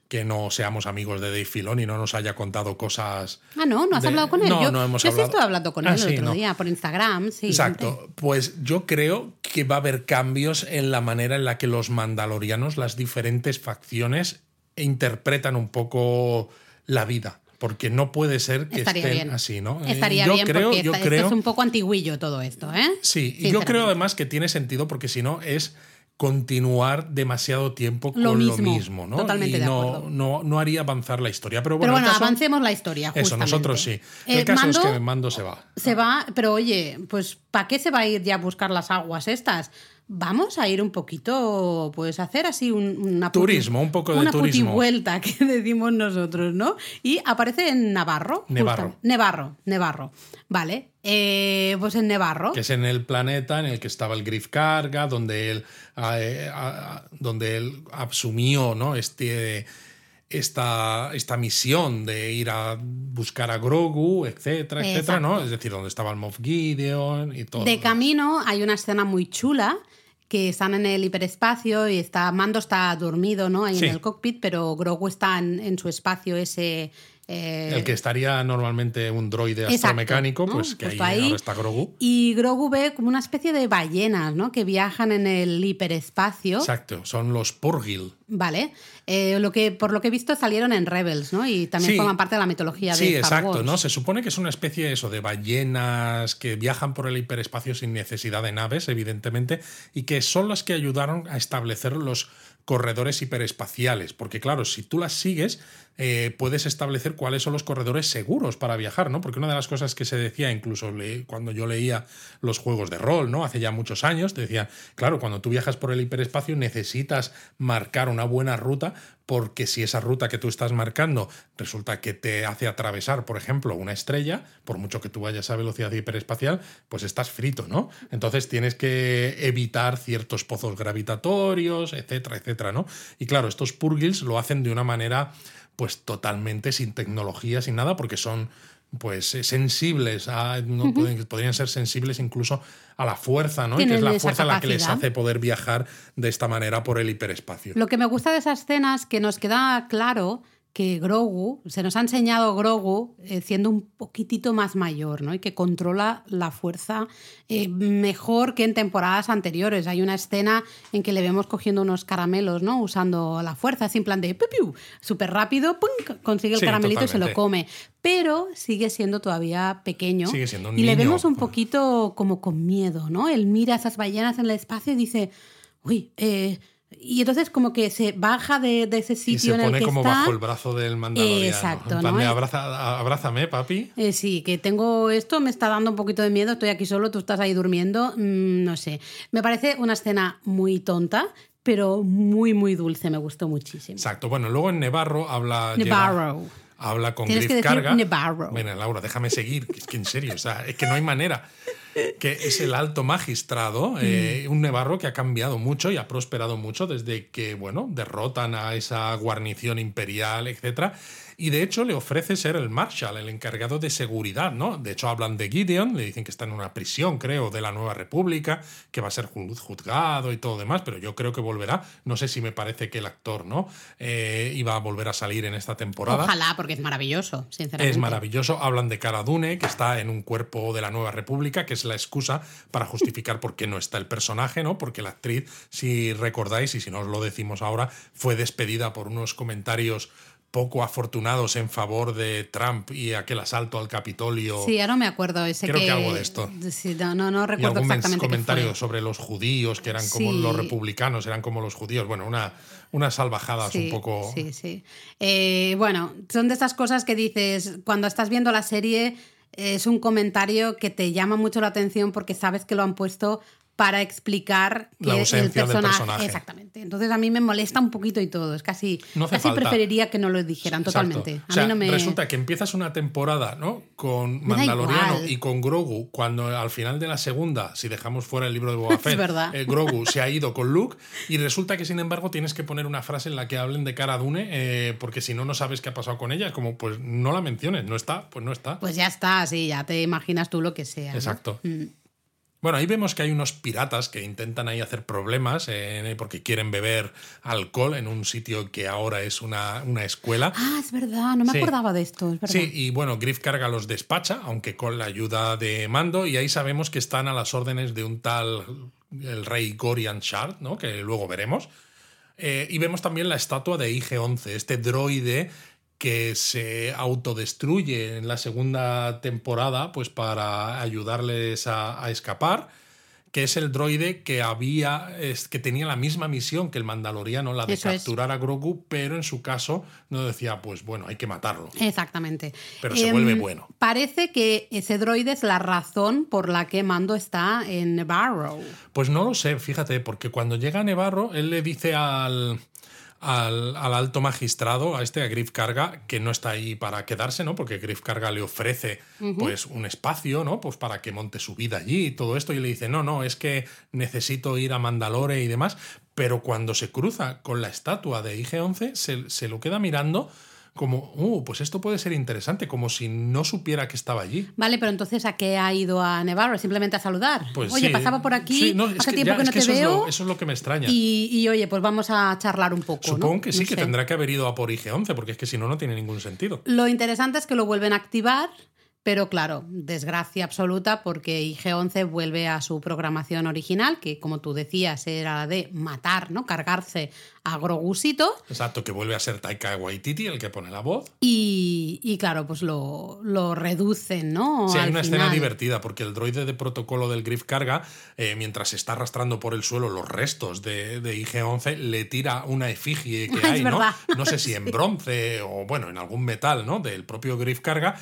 Speaker 1: que no seamos amigos de Dave Filoni y no nos haya contado cosas.
Speaker 2: Ah, no, no has hablado con él.
Speaker 1: No,
Speaker 2: yo,
Speaker 1: no hemos
Speaker 2: yo
Speaker 1: hablado.
Speaker 2: sí hablando con él ah, el otro día por Instagram. Sí,
Speaker 1: Exacto. Pues yo creo que va a haber cambios en la manera en la que los mandalorianos, las diferentes facciones, interpretan un poco la vida. Porque no puede ser que estén así, ¿no?
Speaker 2: Eh, Estaría bien porque yo creo, es un poco antiguillo todo esto, ¿eh?
Speaker 1: Sí, y yo creo además que tiene sentido porque si no es continuar demasiado tiempo con lo mismo, ¿no?
Speaker 2: Totalmente
Speaker 1: y
Speaker 2: no,
Speaker 1: no, no, haría avanzar la historia. Pero bueno,
Speaker 2: avancemos la historia.
Speaker 1: Eso, nosotros sí. El eh, caso es que Mando se va.
Speaker 2: Se va, pero oye, pues ¿para qué se va a ir ya a buscar las aguas estas? Vamos a ir un poquito, pues hacer así un, una
Speaker 1: turismo, un poco de
Speaker 2: una
Speaker 1: turismo.
Speaker 2: vuelta <laughs> que decimos nosotros, ¿no? Y aparece en Navarro.
Speaker 1: Nevarro.
Speaker 2: Nevarro, Nevarro. Vale. Eh, pues en Nevarro.
Speaker 1: Que es en el planeta en el que estaba el Griff Carga, donde él, eh, donde él asumió, ¿no? Este esta, esta misión de ir a buscar a Grogu, etcétera, etcétera, ¿no? Es decir, donde estaba el Moff Gideon y todo.
Speaker 2: De camino hay una escena muy chula que están en el hiperespacio y está Mando está dormido, ¿no? Ahí en el cockpit, pero Grogu está en, su espacio ese
Speaker 1: eh, el que estaría normalmente un droide astromecánico, pues que ahí, está Grogu.
Speaker 2: Y Grogu ve como una especie de ballenas, ¿no? Que viajan en el hiperespacio.
Speaker 1: Exacto, son los Porgil.
Speaker 2: Vale. Eh, lo que, por lo que he visto salieron en Rebels, ¿no? Y también forman parte de la mitología de
Speaker 1: Sí,
Speaker 2: Star
Speaker 1: exacto, ¿no? Se supone que es una especie eso, de ballenas que viajan por el hiperespacio sin necesidad de naves, evidentemente, y que son las que ayudaron a establecer los corredores hiperespaciales. Porque, claro, si tú las sigues, eh, puedes establecer cuáles son los corredores seguros para viajar, ¿no? Porque una de las cosas que se decía, incluso cuando yo leía los juegos de rol, ¿no? Hace ya muchos años, te decía, claro, cuando tú viajas por el hiperespacio necesitas marcar una buena ruta, porque si esa ruta que tú estás marcando resulta que te hace atravesar, por ejemplo, una estrella, por mucho que tú vayas a velocidad hiperespacial, pues estás frito, ¿no? Entonces tienes que evitar ciertos pozos gravitatorios, etcétera, etcétera, ¿no? Y claro, estos purgils lo hacen de una manera pues totalmente sin tecnología, sin nada, porque son pues eh, sensibles, a, no podrían ser sensibles incluso a la fuerza, ¿no? Y que es la fuerza la que les hace poder viajar de esta manera por el hiperespacio.
Speaker 2: Lo que me gusta de esa escena es que nos queda claro que Grogu, se nos ha enseñado Grogu eh, siendo un poquitito más mayor, ¿no? Y que controla la fuerza eh, mejor que en temporadas anteriores. Hay una escena en que le vemos cogiendo unos caramelos, ¿no? Usando la fuerza, así en plan de piu, súper rápido, ¡pum! consigue el
Speaker 1: Sí,
Speaker 2: caramelito y se lo come. Pero sigue siendo todavía pequeño.
Speaker 1: Sigue siendo un
Speaker 2: y le vemos un poquito como con miedo, ¿no? Él mira a esas ballenas en el espacio y dice, uy, eh... Y entonces como que se baja de, de ese
Speaker 1: Y
Speaker 2: sitio
Speaker 1: se
Speaker 2: en el
Speaker 1: pone
Speaker 2: que
Speaker 1: como
Speaker 2: está.
Speaker 1: bajo el brazo del mandaloriano.
Speaker 2: Exacto,
Speaker 1: En plan
Speaker 2: ¿no?
Speaker 1: de,
Speaker 2: Y-
Speaker 1: "Abraza- abrázame, papi.
Speaker 2: Eh, sí, que tengo esto, me está dando un poquito de miedo, estoy aquí solo, tú estás ahí durmiendo, mm, no sé. Me parece una escena muy tonta, pero muy, muy dulce, me gustó muchísimo.
Speaker 1: Exacto. Bueno, luego en Nevarro habla.
Speaker 2: Nevarro.
Speaker 1: Habla con
Speaker 2: Tienes
Speaker 1: Griff
Speaker 2: que decir
Speaker 1: Carga.
Speaker 2: Nevarro.
Speaker 1: Bueno, Laura, déjame seguir. Es que en serio, o sea, es que no hay manera. Que es el alto magistrado, eh, un Nevarro que ha cambiado mucho y ha prosperado mucho desde que, bueno, derrotan a esa guarnición imperial, etcétera. Y de hecho le ofrece ser el Marshal, el encargado de seguridad, ¿no? De hecho hablan de Gideon, le dicen que está en una prisión, creo, de la Nueva República, que va a ser ju- juzgado y todo demás, pero yo creo que volverá. No sé si me parece que el actor, ¿no? Eh, iba a volver a salir en esta temporada.
Speaker 2: Ojalá, porque es maravilloso, sinceramente.
Speaker 1: Es maravilloso. Hablan de Cara Dune, que está en un cuerpo de la Nueva República, que es la excusa para justificar por qué no está el personaje, ¿no? Porque la actriz, si recordáis, y si no os lo decimos ahora, fue despedida por unos comentarios poco afortunados en favor de Trump y aquel asalto al Capitolio.
Speaker 2: Sí, ya no me acuerdo ese
Speaker 1: Creo
Speaker 2: que...
Speaker 1: que algo de esto.
Speaker 2: Sí, no, no, no
Speaker 1: y
Speaker 2: recuerdo
Speaker 1: algún
Speaker 2: exactamente
Speaker 1: comentario sobre los judíos, que eran como
Speaker 2: Sí.
Speaker 1: los republicanos, eran como los judíos. Bueno, una, unas salvajadas
Speaker 2: Sí,
Speaker 1: un poco.
Speaker 2: Sí, sí. Eh, bueno, son de estas cosas que dices, cuando estás viendo la serie, es un comentario que te llama mucho la atención porque sabes que lo han puesto para explicar que
Speaker 1: La ausencia
Speaker 2: el
Speaker 1: del
Speaker 2: personaje,
Speaker 1: personaje.
Speaker 2: Exactamente. Entonces a mí me molesta un poquito y todo. Es casi,
Speaker 1: No
Speaker 2: casi
Speaker 1: falta.
Speaker 2: preferiría que no lo dijeran
Speaker 1: Exacto.
Speaker 2: totalmente. A
Speaker 1: O sea,
Speaker 2: mí no me.
Speaker 1: Resulta que empiezas una temporada ¿no? con Mandaloriano y con Grogu, cuando al final de la segunda, si dejamos fuera el libro de Boba <laughs> Fett, eh, Grogu se ha ido con Luke y resulta que sin embargo tienes que poner una frase en la que hablen de Cara Dune, eh, porque si no, no sabes qué ha pasado con ella. Es como, pues no la menciones, no está, pues no está.
Speaker 2: Pues ya está, sí, ya te imaginas tú lo que sea. ¿no?
Speaker 1: Exacto.
Speaker 2: Mm.
Speaker 1: Bueno, ahí vemos que hay unos piratas que intentan ahí hacer problemas eh, porque quieren beber alcohol en un sitio que ahora es una, una escuela.
Speaker 2: Ah, es verdad, no me
Speaker 1: Sí.
Speaker 2: acordaba de esto, es verdad.
Speaker 1: Sí, y bueno, Griff Carga los despacha, aunque con la ayuda de Mando, y ahí sabemos que están a las órdenes de un tal el rey Gorian Shard, ¿no? que luego veremos. Eh, y vemos también la estatua de IG-11, este droide que se autodestruye en la segunda temporada pues para ayudarles a, a escapar que es el droide que había es, que tenía la misma misión que el mandaloriano la de
Speaker 2: Eso es.
Speaker 1: capturar a Grogu pero en su caso no decía pues bueno hay que matarlo
Speaker 2: Exactamente.
Speaker 1: Pero se
Speaker 2: Em,
Speaker 1: vuelve bueno.
Speaker 2: Parece que ese droide es la razón por la que Mando está en Nevarro.
Speaker 1: Pues no lo sé, fíjate, porque cuando llega Nevarro, él le dice al, al, al alto magistrado, a este, a Griff Carga, que no está ahí para quedarse, ¿no? Porque Griff Carga le ofrece pues un espacio, ¿no? Pues para que monte su vida allí y todo esto. Y le dice, no, no, es que necesito ir a Mandalore y demás. Pero cuando se cruza con la estatua de IG-11, se, se lo queda mirando como, uh, pues esto puede ser interesante, como si no supiera que estaba allí.
Speaker 2: Vale, pero entonces ¿a qué ha ido a Nevarro? Simplemente a saludar.
Speaker 1: Pues
Speaker 2: oye,
Speaker 1: sí.
Speaker 2: pasaba por aquí,
Speaker 1: Sí, no, es
Speaker 2: hace
Speaker 1: que
Speaker 2: tiempo
Speaker 1: ya,
Speaker 2: que
Speaker 1: es
Speaker 2: no
Speaker 1: que
Speaker 2: te
Speaker 1: eso es
Speaker 2: veo.
Speaker 1: lo- eso es lo que me extraña.
Speaker 2: Y, y, oye, pues vamos a charlar un poco.
Speaker 1: Supongo
Speaker 2: ¿no?
Speaker 1: que sí,
Speaker 2: No
Speaker 1: que
Speaker 2: sé.
Speaker 1: tendrá que haber ido a por IG-11, porque es que si no, no tiene ningún sentido.
Speaker 2: Lo interesante es que lo vuelven a activar, pero claro, desgracia absoluta porque IG-11 vuelve a su programación original, que como tú decías era la de matar, ¿no? Cargarse a Grogusito.
Speaker 1: Exacto, que vuelve a ser Taika Waititi el que pone la voz.
Speaker 2: Y, y claro, pues lo, lo reducen, ¿no?
Speaker 1: Sí, hay
Speaker 2: Al
Speaker 1: una escena divertida, porque el droide de protocolo del Griff Carga, eh, mientras está arrastrando por el suelo los restos de, de IG-11, le tira una efigie que <laughs> hay, ¿no? No sé si en <laughs> bronce o, bueno, en algún metal, ¿no? Del propio Griff Carga,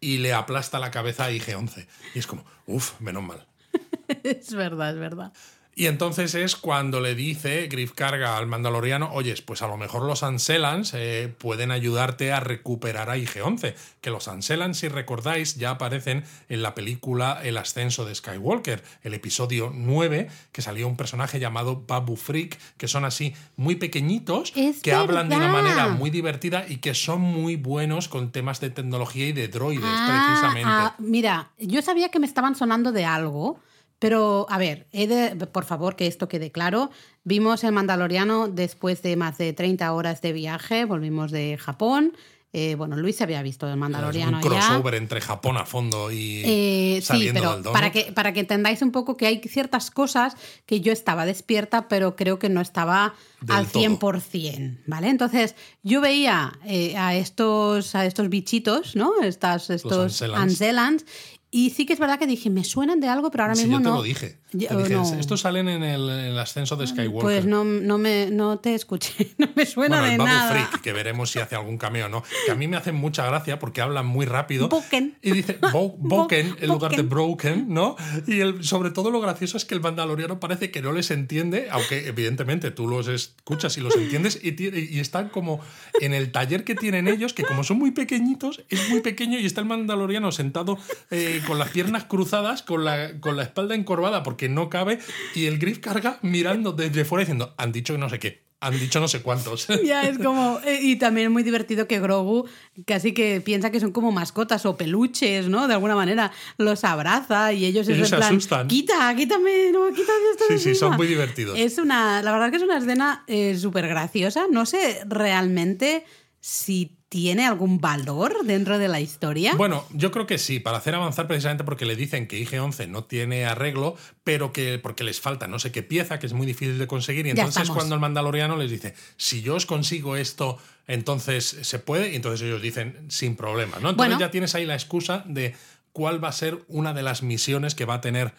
Speaker 1: y le aplasta la cabeza a IG-11. Y es como, uff, menos mal. <laughs>
Speaker 2: es verdad, es verdad.
Speaker 1: Y entonces es cuando le dice Griff Carga al Mandaloriano, oyes, pues a lo mejor los Anselans eh, pueden ayudarte a recuperar a IG-11. Que los Anselans, si recordáis, ya aparecen en la película El ascenso de Skywalker, el episodio 9, que salió un personaje llamado Babu Freak, que son así muy pequeñitos,
Speaker 2: Es
Speaker 1: que hablan de una manera muy divertida y que son muy buenos con temas de tecnología y de droides,
Speaker 2: Ah,
Speaker 1: precisamente.
Speaker 2: ah, mira, yo sabía que me estaban sonando de algo, Pero, a ver, he de, por favor, que esto quede claro. Vimos el Mandaloriano después de más de 30 horas de viaje, volvimos de Japón. Eh, bueno, Luis se había visto el Mandaloriano
Speaker 1: es un crossover entre Japón a fondo y
Speaker 2: eh,
Speaker 1: saliendo
Speaker 2: sí, pero
Speaker 1: del domo.
Speaker 2: para que, para que entendáis un poco que hay ciertas cosas que yo estaba despierta, pero creo que no estaba
Speaker 1: Del
Speaker 2: al
Speaker 1: todo.
Speaker 2: 100%, ¿vale? Entonces, yo veía eh, a, estos, a estos bichitos, ¿no? Estas, estos
Speaker 1: Anselans.
Speaker 2: Y sí que es verdad que dije, me suenan de algo, pero ahora
Speaker 1: Sí,
Speaker 2: mismo
Speaker 1: yo te
Speaker 2: no.
Speaker 1: lo dije.
Speaker 2: Yo-
Speaker 1: Te dije,
Speaker 2: no.
Speaker 1: Estos salen en el, en el ascenso de Skywalker.
Speaker 2: Pues no, no, me, no te escuché, <laughs> no me suena
Speaker 1: bueno, el
Speaker 2: de
Speaker 1: Babu
Speaker 2: nada.
Speaker 1: Freak, que veremos si hace algún cameo o no. Que a mí me hacen mucha gracia porque hablan muy rápido.
Speaker 2: Boken.
Speaker 1: Y dice bo- <laughs> Boken en lugar de. Broken, ¿no? Y el, sobre todo lo gracioso es que el mandaloriano parece que no les entiende, aunque evidentemente tú los escuchas y los entiendes, y, y están como en el taller que tienen ellos, que como son muy pequeñitos, es muy pequeño y está el mandaloriano sentado eh, con las piernas cruzadas, con la, con la espalda encorvada porque no cabe, y el Griff carga mirando desde fuera diciendo, han dicho que no sé qué, han dicho no sé cuántos. <laughs>
Speaker 2: Ya es como. eh, Y también es muy divertido que Grogu casi que piensa que son como mascotas o peluches, ¿no? De alguna manera los abraza y ellos,
Speaker 1: Ellos se
Speaker 2: plan,
Speaker 1: asustan.
Speaker 2: Quita, quítame, no, quítame esto
Speaker 1: Sí, sí, son
Speaker 2: encima".
Speaker 1: muy divertidos.
Speaker 2: Es una. La verdad que es una escena eh, súper graciosa. No sé realmente si tiene algún valor dentro de la historia.
Speaker 1: Bueno, yo creo que sí, para hacer avanzar precisamente porque le dicen que IG-11 no tiene arreglo, pero que porque les falta no sé qué pieza, que es muy difícil de conseguir, y entonces cuando el mandaloriano les dice, si yo os consigo esto, entonces se puede, y entonces ellos dicen, sin problema, ¿no? Entonces
Speaker 2: Bueno.
Speaker 1: ya tienes ahí la excusa de cuál va a ser una de las misiones que va a tener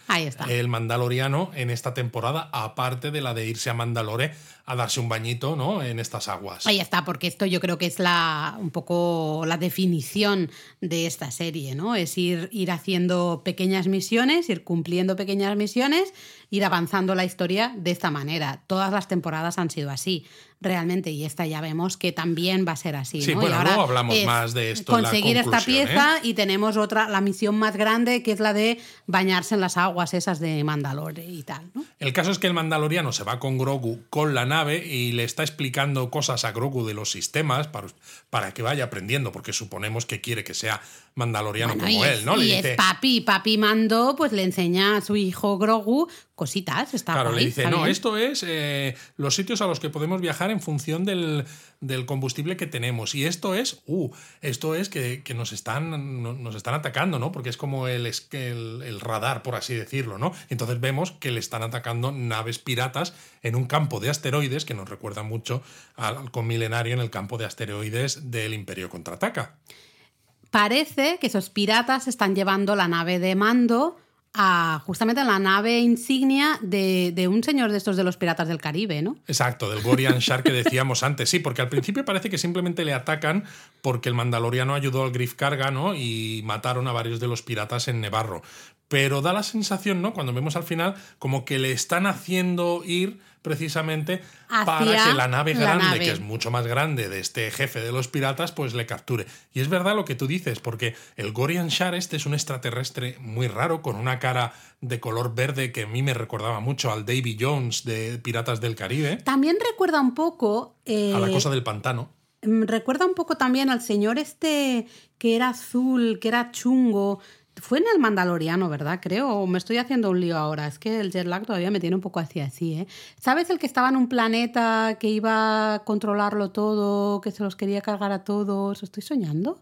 Speaker 1: el mandaloriano en esta temporada, aparte de la de irse a Mandalore a darse un bañito, ¿no? En estas aguas.
Speaker 2: Ahí está, porque esto yo creo que es la un poco la definición de esta serie, ¿no? Es ir, ir haciendo pequeñas misiones, ir cumpliendo pequeñas misiones, ir avanzando la historia de esta manera. Todas las temporadas han sido así, realmente, y esta ya vemos que también va a ser así.
Speaker 1: Sí,
Speaker 2: ¿no?
Speaker 1: bueno,
Speaker 2: y ahora
Speaker 1: luego hablamos
Speaker 2: es
Speaker 1: más de esto la
Speaker 2: Conseguir esta
Speaker 1: ¿eh?
Speaker 2: pieza y tenemos otra, la misión más grande, que es la de bañarse en las aguas esas de Mandalore y tal, ¿no?
Speaker 1: El caso es que el mandaloriano se va con Grogu con la nave y le está explicando cosas a Grogu de los sistemas para, para que vaya aprendiendo, porque suponemos que quiere que sea mandaloriano
Speaker 2: Bueno,
Speaker 1: como
Speaker 2: y
Speaker 1: él, ¿no?
Speaker 2: es,
Speaker 1: Le
Speaker 2: y
Speaker 1: dice,
Speaker 2: es papi, papi Mando, pues le enseña a su hijo Grogu cositas, está
Speaker 1: claro,
Speaker 2: guay,
Speaker 1: le dice, no,
Speaker 2: bien".
Speaker 1: esto es eh, los sitios a los que podemos viajar en función del, del combustible que tenemos. Y esto es, uh, esto es que, que nos, están, no- nos están atacando, ¿no? Porque es como el, el, radar, por así decirlo, ¿no? Entonces vemos que le están atacando naves piratas en un campo de asteroides que nos recuerda mucho al halcón milenario en el campo de asteroides del Imperio Contraataca.
Speaker 2: Parece que esos piratas están llevando la nave de Mando a justamente la nave insignia de, de un señor de estos de los piratas del Caribe, ¿no?
Speaker 1: Exacto, del Gorian Shark que decíamos antes. Sí, porque al principio parece que simplemente le atacan porque el Mandaloriano ayudó al Griff Carga, ¿no? Y mataron a varios de los piratas en Nevarro. Pero da la sensación, ¿no? Cuando vemos al final, como que le están haciendo ir precisamente para que la nave
Speaker 2: la
Speaker 1: grande,
Speaker 2: nave.
Speaker 1: que es mucho más grande de este jefe de los piratas, pues le capture. Y es verdad lo que tú dices, porque el Gorian Shar este es un extraterrestre muy raro, con una cara de color verde que a mí me recordaba mucho al Davy Jones de Piratas del Caribe,
Speaker 2: También recuerda un poco... eh,
Speaker 1: a la cosa del pantano.
Speaker 2: Mm, Recuerda un poco también al señor este que era azul, que era chungo. Fue en el Mandaloriano, ¿verdad? Creo. O me estoy haciendo un lío ahora. Es que el jet lag todavía me tiene un poco así, así, ¿eh? ¿Sabes el que estaba en un planeta que iba a controlarlo todo, que se los quería cargar a todos? ¿Estoy soñando?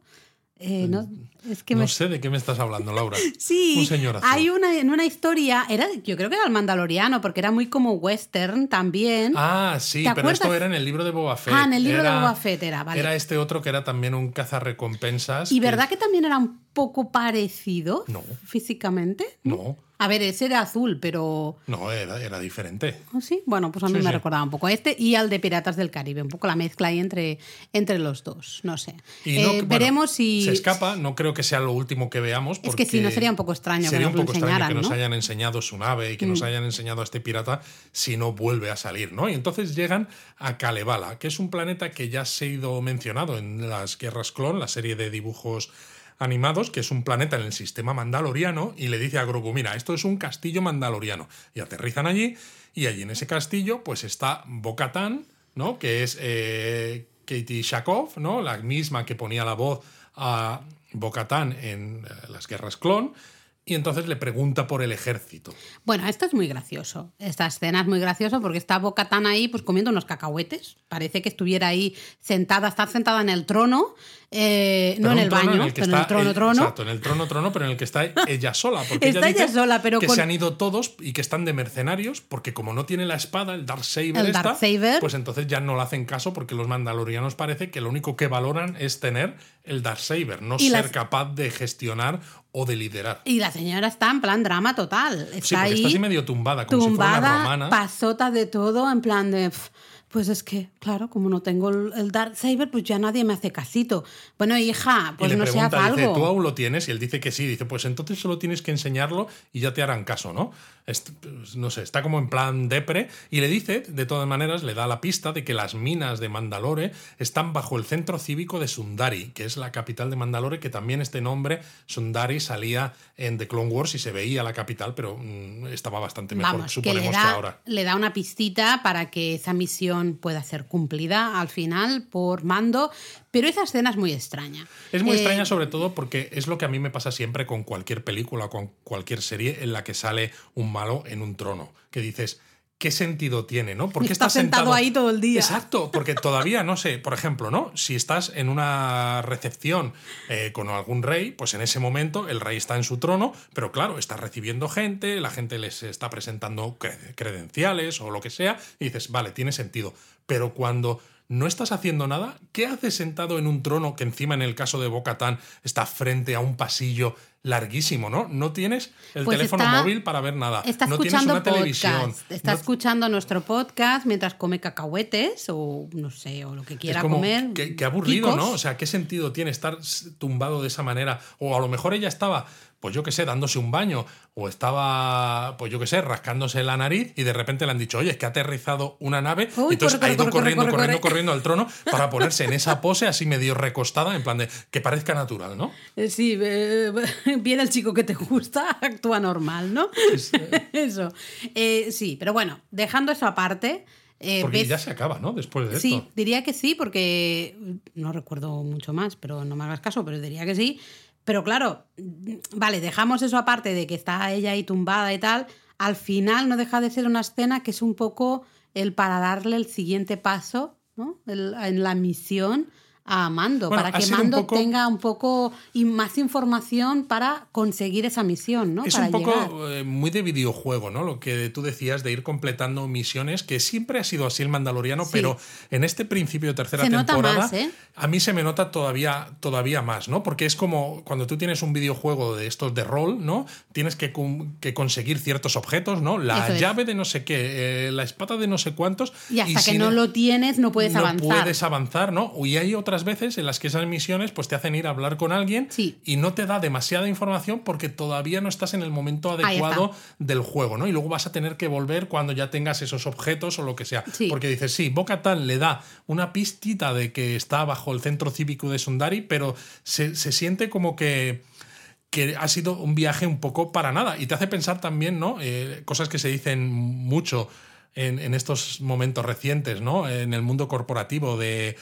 Speaker 2: Eh, no, es que
Speaker 1: no
Speaker 2: me...
Speaker 1: sé de qué me estás hablando, Laura. <laughs>
Speaker 2: Sí,
Speaker 1: Un
Speaker 2: hay una en una historia, era, yo creo que era el Mandaloriano, porque era muy como western también.
Speaker 1: Ah, sí,
Speaker 2: ¿Te
Speaker 1: pero esto era en el libro de Boba Fett.
Speaker 2: Ah, en el libro de Boba Fett era, vale.
Speaker 1: Era este otro que era también un cazarrecompensas.
Speaker 2: ¿Y
Speaker 1: que-
Speaker 2: verdad que también era un poco parecido
Speaker 1: No.
Speaker 2: físicamente?
Speaker 1: No,
Speaker 2: A ver, ese era azul, pero...
Speaker 1: no, era, era diferente.
Speaker 2: ¿Ah, Sí, bueno, pues a mí
Speaker 1: Sí,
Speaker 2: me
Speaker 1: sí.
Speaker 2: recordaba un poco a este y al de Piratas del Caribe, un poco la mezcla ahí entre, entre los dos, no sé.
Speaker 1: Y no,
Speaker 2: Eh,
Speaker 1: que- bueno,
Speaker 2: veremos si...
Speaker 1: Se escapa, no creo que sea lo último que veamos.
Speaker 2: Es que si no sería un poco extraño que
Speaker 1: Sería
Speaker 2: nos
Speaker 1: un
Speaker 2: lo
Speaker 1: poco extraño que nos
Speaker 2: ¿no? Mm.
Speaker 1: hayan enseñado su nave y que nos hayan enseñado a este pirata si no vuelve a salir, ¿no? Y entonces llegan a Kalevala, que es un planeta que ya se ha ido mencionado en las Guerras Clon, la serie de dibujos animados, que es un planeta en el sistema mandaloriano, y le dice a Grogu, mira, esto es un castillo mandaloriano. Y aterrizan allí, y allí en ese castillo, pues está Bo-Katan, ¿no? Que es eh, Katie Shakov, ¿no? La misma que ponía la voz a Bo-Katan en eh, las Guerras Clon. y entonces le pregunta por el ejército.
Speaker 2: Bueno, esto es muy gracioso. Esta escena es muy graciosa porque está Boca ahí pues comiendo unos cacahuetes. Parece que estuviera ahí sentada, está sentada en el trono, eh, no en el baño,
Speaker 1: en
Speaker 2: pero en el trono, trono.
Speaker 1: Exacto, en el trono, trono, pero en el que está <laughs> ella sola. Porque
Speaker 2: está
Speaker 1: ella,
Speaker 2: ella sola, pero
Speaker 1: que
Speaker 2: con-
Speaker 1: se han ido todos y que están de mercenarios, porque como no tiene la espada, el Darksaber,
Speaker 2: El
Speaker 1: esta,
Speaker 2: Darksaber.
Speaker 1: pues entonces ya no le hacen caso porque los mandalorianos parece que lo único que valoran es tener el Darksaber, no
Speaker 2: Y
Speaker 1: ser
Speaker 2: las-
Speaker 1: capaz de gestionar o de liderar.
Speaker 2: Y la señora está en plan drama total. Está
Speaker 1: Sí, porque
Speaker 2: ahí
Speaker 1: está así medio tumbada, como si fuera una
Speaker 2: tumbada,
Speaker 1: romana.
Speaker 2: pasota de todo, en plan de. "Pf, Pues es que, claro, como no tengo el, Dark Saber, pues ya nadie me hace casito. Bueno, hija, pues
Speaker 1: y le
Speaker 2: no
Speaker 1: pregunta, dice,
Speaker 2: algo.
Speaker 1: ¿tú aún lo tienes? Y él dice que sí. Dice, pues entonces solo tienes que enseñarlo y ya te harán caso, ¿no? Pues, no sé, está como en plan depre. Y le dice, de todas maneras, le da la pista de que las minas de Mandalore están bajo el centro cívico de Sundari, que es la capital de Mandalore, que también este nombre, Sundari, salía en The Clone Wars y se veía la capital, pero mm, estaba bastante mejor,
Speaker 2: Vamos, que le
Speaker 1: suponemos que,
Speaker 2: da,
Speaker 1: ahora.
Speaker 2: le da una pistita para que esa misión pueda ser cumplida al final por mando, pero esa escena es muy extraña.
Speaker 1: Es muy
Speaker 2: Eh,
Speaker 1: extraña sobre todo porque es lo que a mí me pasa siempre con cualquier película o con cualquier serie en la que sale un malo en un trono, que dices, ¿qué sentido tiene, no? ¿Por qué
Speaker 2: Está
Speaker 1: estás
Speaker 2: sentado ahí todo el día.
Speaker 1: Exacto, porque todavía, no sé, por ejemplo, ¿no? Si estás en una recepción eh, con algún rey, pues en ese momento el rey está en su trono, pero claro, está recibiendo gente, la gente les está presentando cre- credenciales o lo que sea, y dices, vale, tiene sentido. Pero cuando no estás haciendo nada, ¿qué haces sentado en un trono que encima en el caso de Bocatán está frente a un pasillo larguísimo, ¿no? No tienes el
Speaker 2: Pues
Speaker 1: teléfono
Speaker 2: está-
Speaker 1: móvil para ver nada.
Speaker 2: Está
Speaker 1: no tienes
Speaker 2: escuchando
Speaker 1: una televisión.
Speaker 2: podcast, está
Speaker 1: no-
Speaker 2: escuchando nuestro podcast mientras come cacahuetes o no sé, o lo que quiera
Speaker 1: es como,
Speaker 2: comer.
Speaker 1: Qué, qué aburrido. ¿no? O sea, ¿qué sentido tiene estar tumbado de esa manera? O a lo mejor ella estaba, pues yo qué sé, dándose un baño, o estaba, pues yo qué sé, rascándose la nariz y de repente le han dicho, oye, es que ha aterrizado una nave
Speaker 2: Uy,
Speaker 1: y entonces
Speaker 2: corre,
Speaker 1: ha ido
Speaker 2: corre,
Speaker 1: corriendo,
Speaker 2: corre,
Speaker 1: corriendo, corriendo al trono <laughs> para ponerse en esa pose así medio recostada, en plan de que parezca natural, ¿no?
Speaker 2: Eh, Sí, eh, viene el chico que te gusta, <laughs> actúa normal, ¿no? <laughs> Eso. Eh, sí, pero bueno, dejando eso aparte. eh,
Speaker 1: Porque
Speaker 2: ves-
Speaker 1: ya se acaba, ¿no? Después de
Speaker 2: Sí,
Speaker 1: esto.
Speaker 2: diría que sí, porque no recuerdo mucho más, pero no me hagas caso, pero diría que sí. Pero claro, vale, dejamos eso aparte de que está ella ahí tumbada y tal. Al final no deja de ser una escena que es un poco el para darle el siguiente paso ¿no? El- en la misión a Mando,
Speaker 1: Bueno,
Speaker 2: para que
Speaker 1: un
Speaker 2: Mando
Speaker 1: poco-
Speaker 2: tenga un poco y más información para conseguir esa misión, ¿no?
Speaker 1: Es
Speaker 2: para
Speaker 1: un poco eh, muy de videojuego, ¿no? Lo que tú decías de ir completando misiones, que siempre ha sido así el Mandaloriano,
Speaker 2: Sí.
Speaker 1: pero en este principio de tercera
Speaker 2: Se nota
Speaker 1: temporada,
Speaker 2: más, ¿eh?
Speaker 1: a mí se me nota todavía, todavía más, ¿no? Porque es como cuando tú tienes un videojuego de estos de rol, ¿no? Tienes que, que conseguir ciertos objetos, ¿no? La
Speaker 2: Eso es.
Speaker 1: llave de no sé qué, eh, la espada de no sé cuántos.
Speaker 2: Y hasta que
Speaker 1: si
Speaker 2: no lo tienes no puedes
Speaker 1: no
Speaker 2: avanzar.
Speaker 1: puedes avanzar, ¿no? Y hay otras veces en las que esas misiones pues te hacen ir a hablar con alguien
Speaker 2: Sí.
Speaker 1: y no te da demasiada información porque todavía no estás en el momento adecuado del juego, ¿no? Y luego vas a tener que volver cuando ya tengas esos objetos o lo que sea.
Speaker 2: Sí.
Speaker 1: Porque dices, sí, Boca Tan le da una pistita de que está bajo el centro cívico de Sundari, pero se, se siente como que que ha sido un viaje un poco para nada. Y te hace pensar también, ¿no? Eh, cosas que se dicen mucho en, en estos momentos recientes, ¿no? En el mundo corporativo de.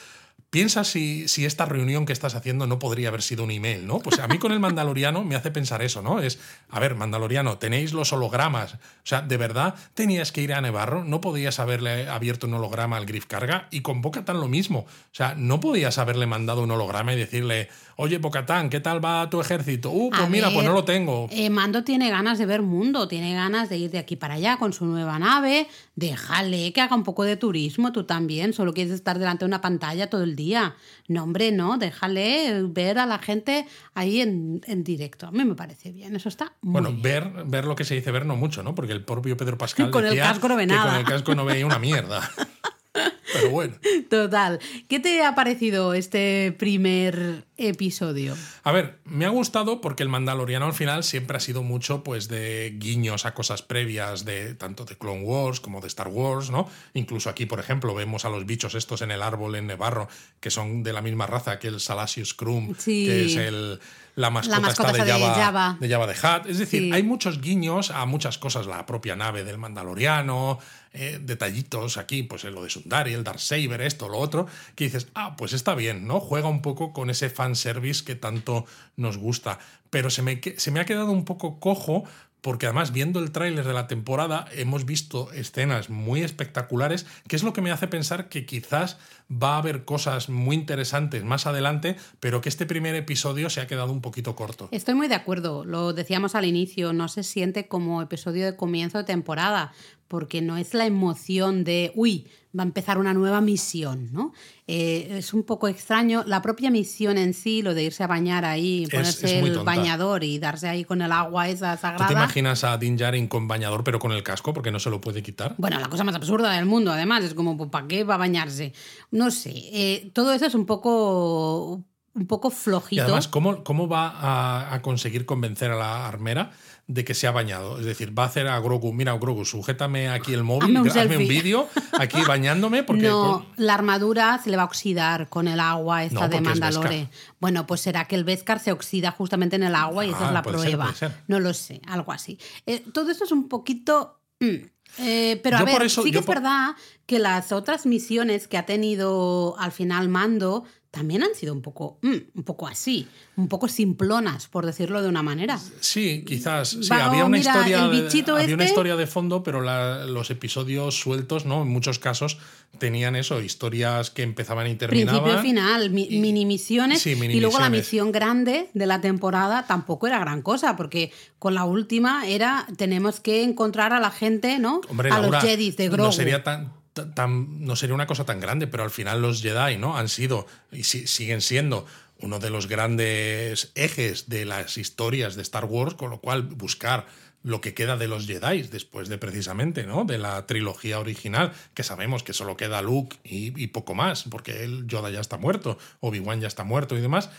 Speaker 1: Piensa si, si esta reunión que estás haciendo no podría haber sido un email, ¿no? Pues a mí con el Mandaloriano me hace pensar eso, ¿no? Es, a ver, Mandaloriano, tenéis los hologramas. O sea, ¿de verdad tenías que ir a Nevarro? ¿No podías haberle abierto un holograma al Griff Carga? Y con Bocatan lo mismo. O sea, ¿no podías haberle mandado un holograma y decirle, oye, Bocatán, ¿qué tal va tu ejército? Uh, pues
Speaker 2: A
Speaker 1: mira, pues no lo tengo.
Speaker 2: eh, Mando tiene ganas de ver mundo, tiene ganas de ir de aquí para allá con su nueva nave. Déjale que haga un poco de turismo, tú también. Solo quieres estar delante de una pantalla todo el día. No, hombre, no, déjale ver a la gente ahí en, en directo. A mí me parece bien, eso está muy
Speaker 1: Bueno,
Speaker 2: bien.
Speaker 1: ver, ver lo que se dice ver no mucho, ¿no? Porque el propio Pedro Pascal <laughs>
Speaker 2: Con el casco no ve
Speaker 1: que
Speaker 2: nada.
Speaker 1: con el casco no veía una mierda. <laughs> Pero bueno. <laughs>
Speaker 2: Total. ¿Qué te ha parecido este primer episodio?
Speaker 1: A ver, me ha gustado porque el Mandaloriano al final siempre ha sido mucho pues de guiños a cosas previas de tanto de Clone Wars como de Star Wars, ¿no? Incluso aquí, por ejemplo, vemos a los bichos estos en el árbol en Nevarro que son de la misma raza que el Salacious Crum,
Speaker 2: Sí.
Speaker 1: que es el la mascota,
Speaker 2: mascota
Speaker 1: está de
Speaker 2: esa de
Speaker 1: Java, de Jabba the Hutt. Es decir,
Speaker 2: Sí.
Speaker 1: hay muchos guiños a muchas cosas, la propia nave del Mandaloriano, eh, detallitos aquí, pues en lo de Sundari, el Darksaber, esto, lo otro, que dices, ah, pues está bien, ¿no? Juega un poco con ese fanservice que tanto nos gusta. Pero se me, se me ha quedado un poco cojo porque además viendo el tráiler de la temporada hemos visto escenas muy espectaculares, que es lo que me hace pensar que quizás va a haber cosas muy interesantes más adelante, pero que este primer episodio se ha quedado un poquito corto.
Speaker 2: Estoy muy de acuerdo, lo decíamos al inicio, no se siente como episodio de comienzo de temporada, porque no es la emoción de, uy, va a empezar una nueva misión, ¿no? Eh, es un poco extraño. La propia misión en sí, lo de irse a bañar ahí, ponerse
Speaker 1: es muy
Speaker 2: el bañador y darse ahí con el agua esa
Speaker 1: ¿Tú
Speaker 2: sagrada.
Speaker 1: te imaginas a Din Djarin con bañador pero con el casco porque no se lo puede quitar?
Speaker 2: Bueno, la cosa más absurda del mundo, además, es como, pues, ¿para qué va a bañarse? No sé, eh, todo eso es un poco, un poco
Speaker 1: Y
Speaker 2: flojito.
Speaker 1: además, ¿cómo, cómo va a, a conseguir convencer a la armera de que se ha bañado? Es decir, va a hacer a Grogu, mira Grogu, sujétame aquí el móvil,
Speaker 2: Hazme un
Speaker 1: hazme un
Speaker 2: selfie".
Speaker 1: vídeo aquí <laughs> bañándome porque...
Speaker 2: no, la armadura se le va a oxidar con el agua esta
Speaker 1: No,
Speaker 2: de
Speaker 1: es
Speaker 2: Mandalore. Bueno, pues será que el Beskar se oxida justamente en el agua y esa
Speaker 1: Ah,
Speaker 2: es la
Speaker 1: puede ser,
Speaker 2: prueba.
Speaker 1: ser.
Speaker 2: No lo sé, algo así. Eh, todo esto es un poquito... mm, eh, pero a
Speaker 1: Yo
Speaker 2: ver,
Speaker 1: eso-
Speaker 2: sí que es
Speaker 1: por-
Speaker 2: verdad que las otras misiones que ha tenido al final Mando también han sido un poco, mm, un poco así, un poco simplonas, por decirlo de una manera.
Speaker 1: Sí, quizás. Sí,
Speaker 2: Va,
Speaker 1: había una
Speaker 2: mira,
Speaker 1: historia. había una
Speaker 2: este.
Speaker 1: historia de fondo, pero la- los episodios sueltos, ¿no? En muchos casos tenían eso, historias que empezaban y terminaban.
Speaker 2: Principio final, mi-
Speaker 1: y-
Speaker 2: mini misiones.
Speaker 1: sí, mini
Speaker 2: y luego la misión grande de la temporada tampoco era gran cosa, porque con la última era tenemos que encontrar a la gente, ¿no?
Speaker 1: Hombre,
Speaker 2: a
Speaker 1: Laura,
Speaker 2: los Jedis de Grogu.
Speaker 1: No sería tan, no sería una cosa tan grande, pero al final los Jedi, ¿no? Han sido y si- siguen siendo uno de los grandes ejes de las historias de Star Wars, con lo cual buscar lo que queda de los Jedi después de precisamente, ¿no? De la trilogía original, que sabemos que solo queda Luke y, y poco más, porque el Yoda ya está muerto, Obi-Wan ya está muerto y demás.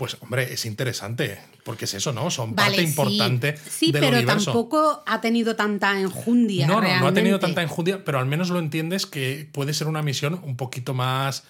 Speaker 1: Pues, hombre, es interesante, porque es eso, ¿no? Son
Speaker 2: Vale,
Speaker 1: parte
Speaker 2: sí.
Speaker 1: importante
Speaker 2: Sí,
Speaker 1: del
Speaker 2: pero
Speaker 1: universo.
Speaker 2: tampoco ha tenido tanta enjundia.
Speaker 1: No, no, no ha tenido tanta enjundia, pero al menos lo entiendes que puede ser una misión un poquito más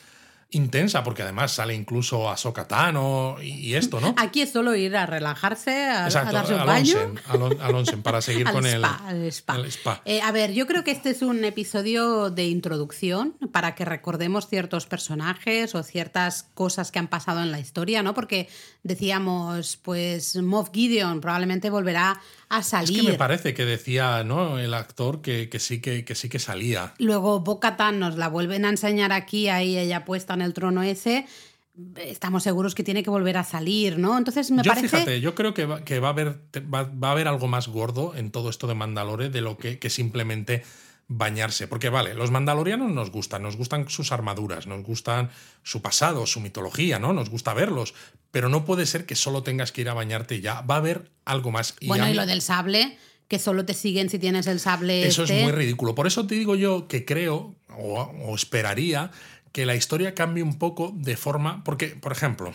Speaker 1: intensa, porque además sale incluso a Tano y, esto, ¿no?
Speaker 2: Aquí es solo ir a relajarse, a, a
Speaker 1: Exacto,
Speaker 2: darse un
Speaker 1: al
Speaker 2: baño.
Speaker 1: onsen, al on- al onsen, para seguir <laughs>
Speaker 2: Al
Speaker 1: con el,
Speaker 2: al spa.
Speaker 1: el spa.
Speaker 2: Eh, a ver, yo creo que este es un episodio de introducción para que recordemos ciertos personajes o ciertas cosas que han pasado en la historia, ¿no? Porque decíamos, pues Moff Gideon probablemente volverá a
Speaker 1: Es
Speaker 2: salir.
Speaker 1: que me parece que decía ¿no? el actor que, que sí que, que sí que salía.
Speaker 2: Luego Bo-Katan nos la vuelven a enseñar aquí, ahí ella puesta en el trono ese. Estamos seguros que tiene que volver a salir, ¿no? Entonces me
Speaker 1: yo
Speaker 2: parece.
Speaker 1: fíjate, yo creo que, va, que va, a haber, va, va a haber algo más gordo en todo esto de Mandalore de lo que, que simplemente bañarse. Porque vale, los mandalorianos nos gustan, nos gustan sus armaduras, nos gustan su pasado, su mitología, ¿no? Nos gusta verlos. Pero no puede ser que solo tengas que ir a bañarte y ya. Va a haber algo más. Y
Speaker 2: bueno, y lo del sable, que solo te siguen si tienes el sable.
Speaker 1: Eso
Speaker 2: este.
Speaker 1: es muy ridículo. Por eso te digo yo que creo o, o esperaría que la historia cambie un poco de forma. Porque, por ejemplo,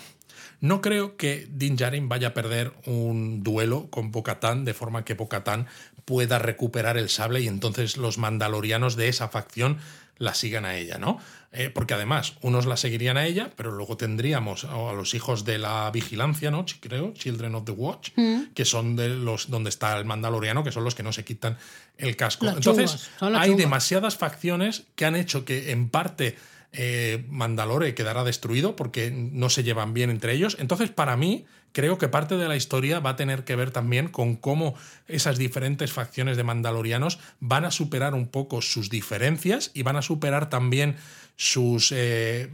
Speaker 1: no creo que Din Djarin vaya a perder un duelo con Bo-Katan de forma que Bo-Katan pueda recuperar el sable y entonces los mandalorianos de esa facción la sigan a ella, ¿no? Eh, porque además, unos la seguirían a ella, pero luego tendríamos a los hijos de la vigilancia, ¿no? Creo, Children of the Watch, que son de los donde está el mandaloriano, que son los que no se quitan el casco.
Speaker 2: Los
Speaker 1: Entonces,
Speaker 2: chungos,
Speaker 1: hay
Speaker 2: chungos.
Speaker 1: demasiadas facciones que han hecho que en parte eh, Mandalore quedará destruido porque no se llevan bien entre ellos. Entonces, para mí, creo que parte de la historia va a tener que ver también con cómo esas diferentes facciones de mandalorianos van a superar un poco sus diferencias y van a superar también sus, eh,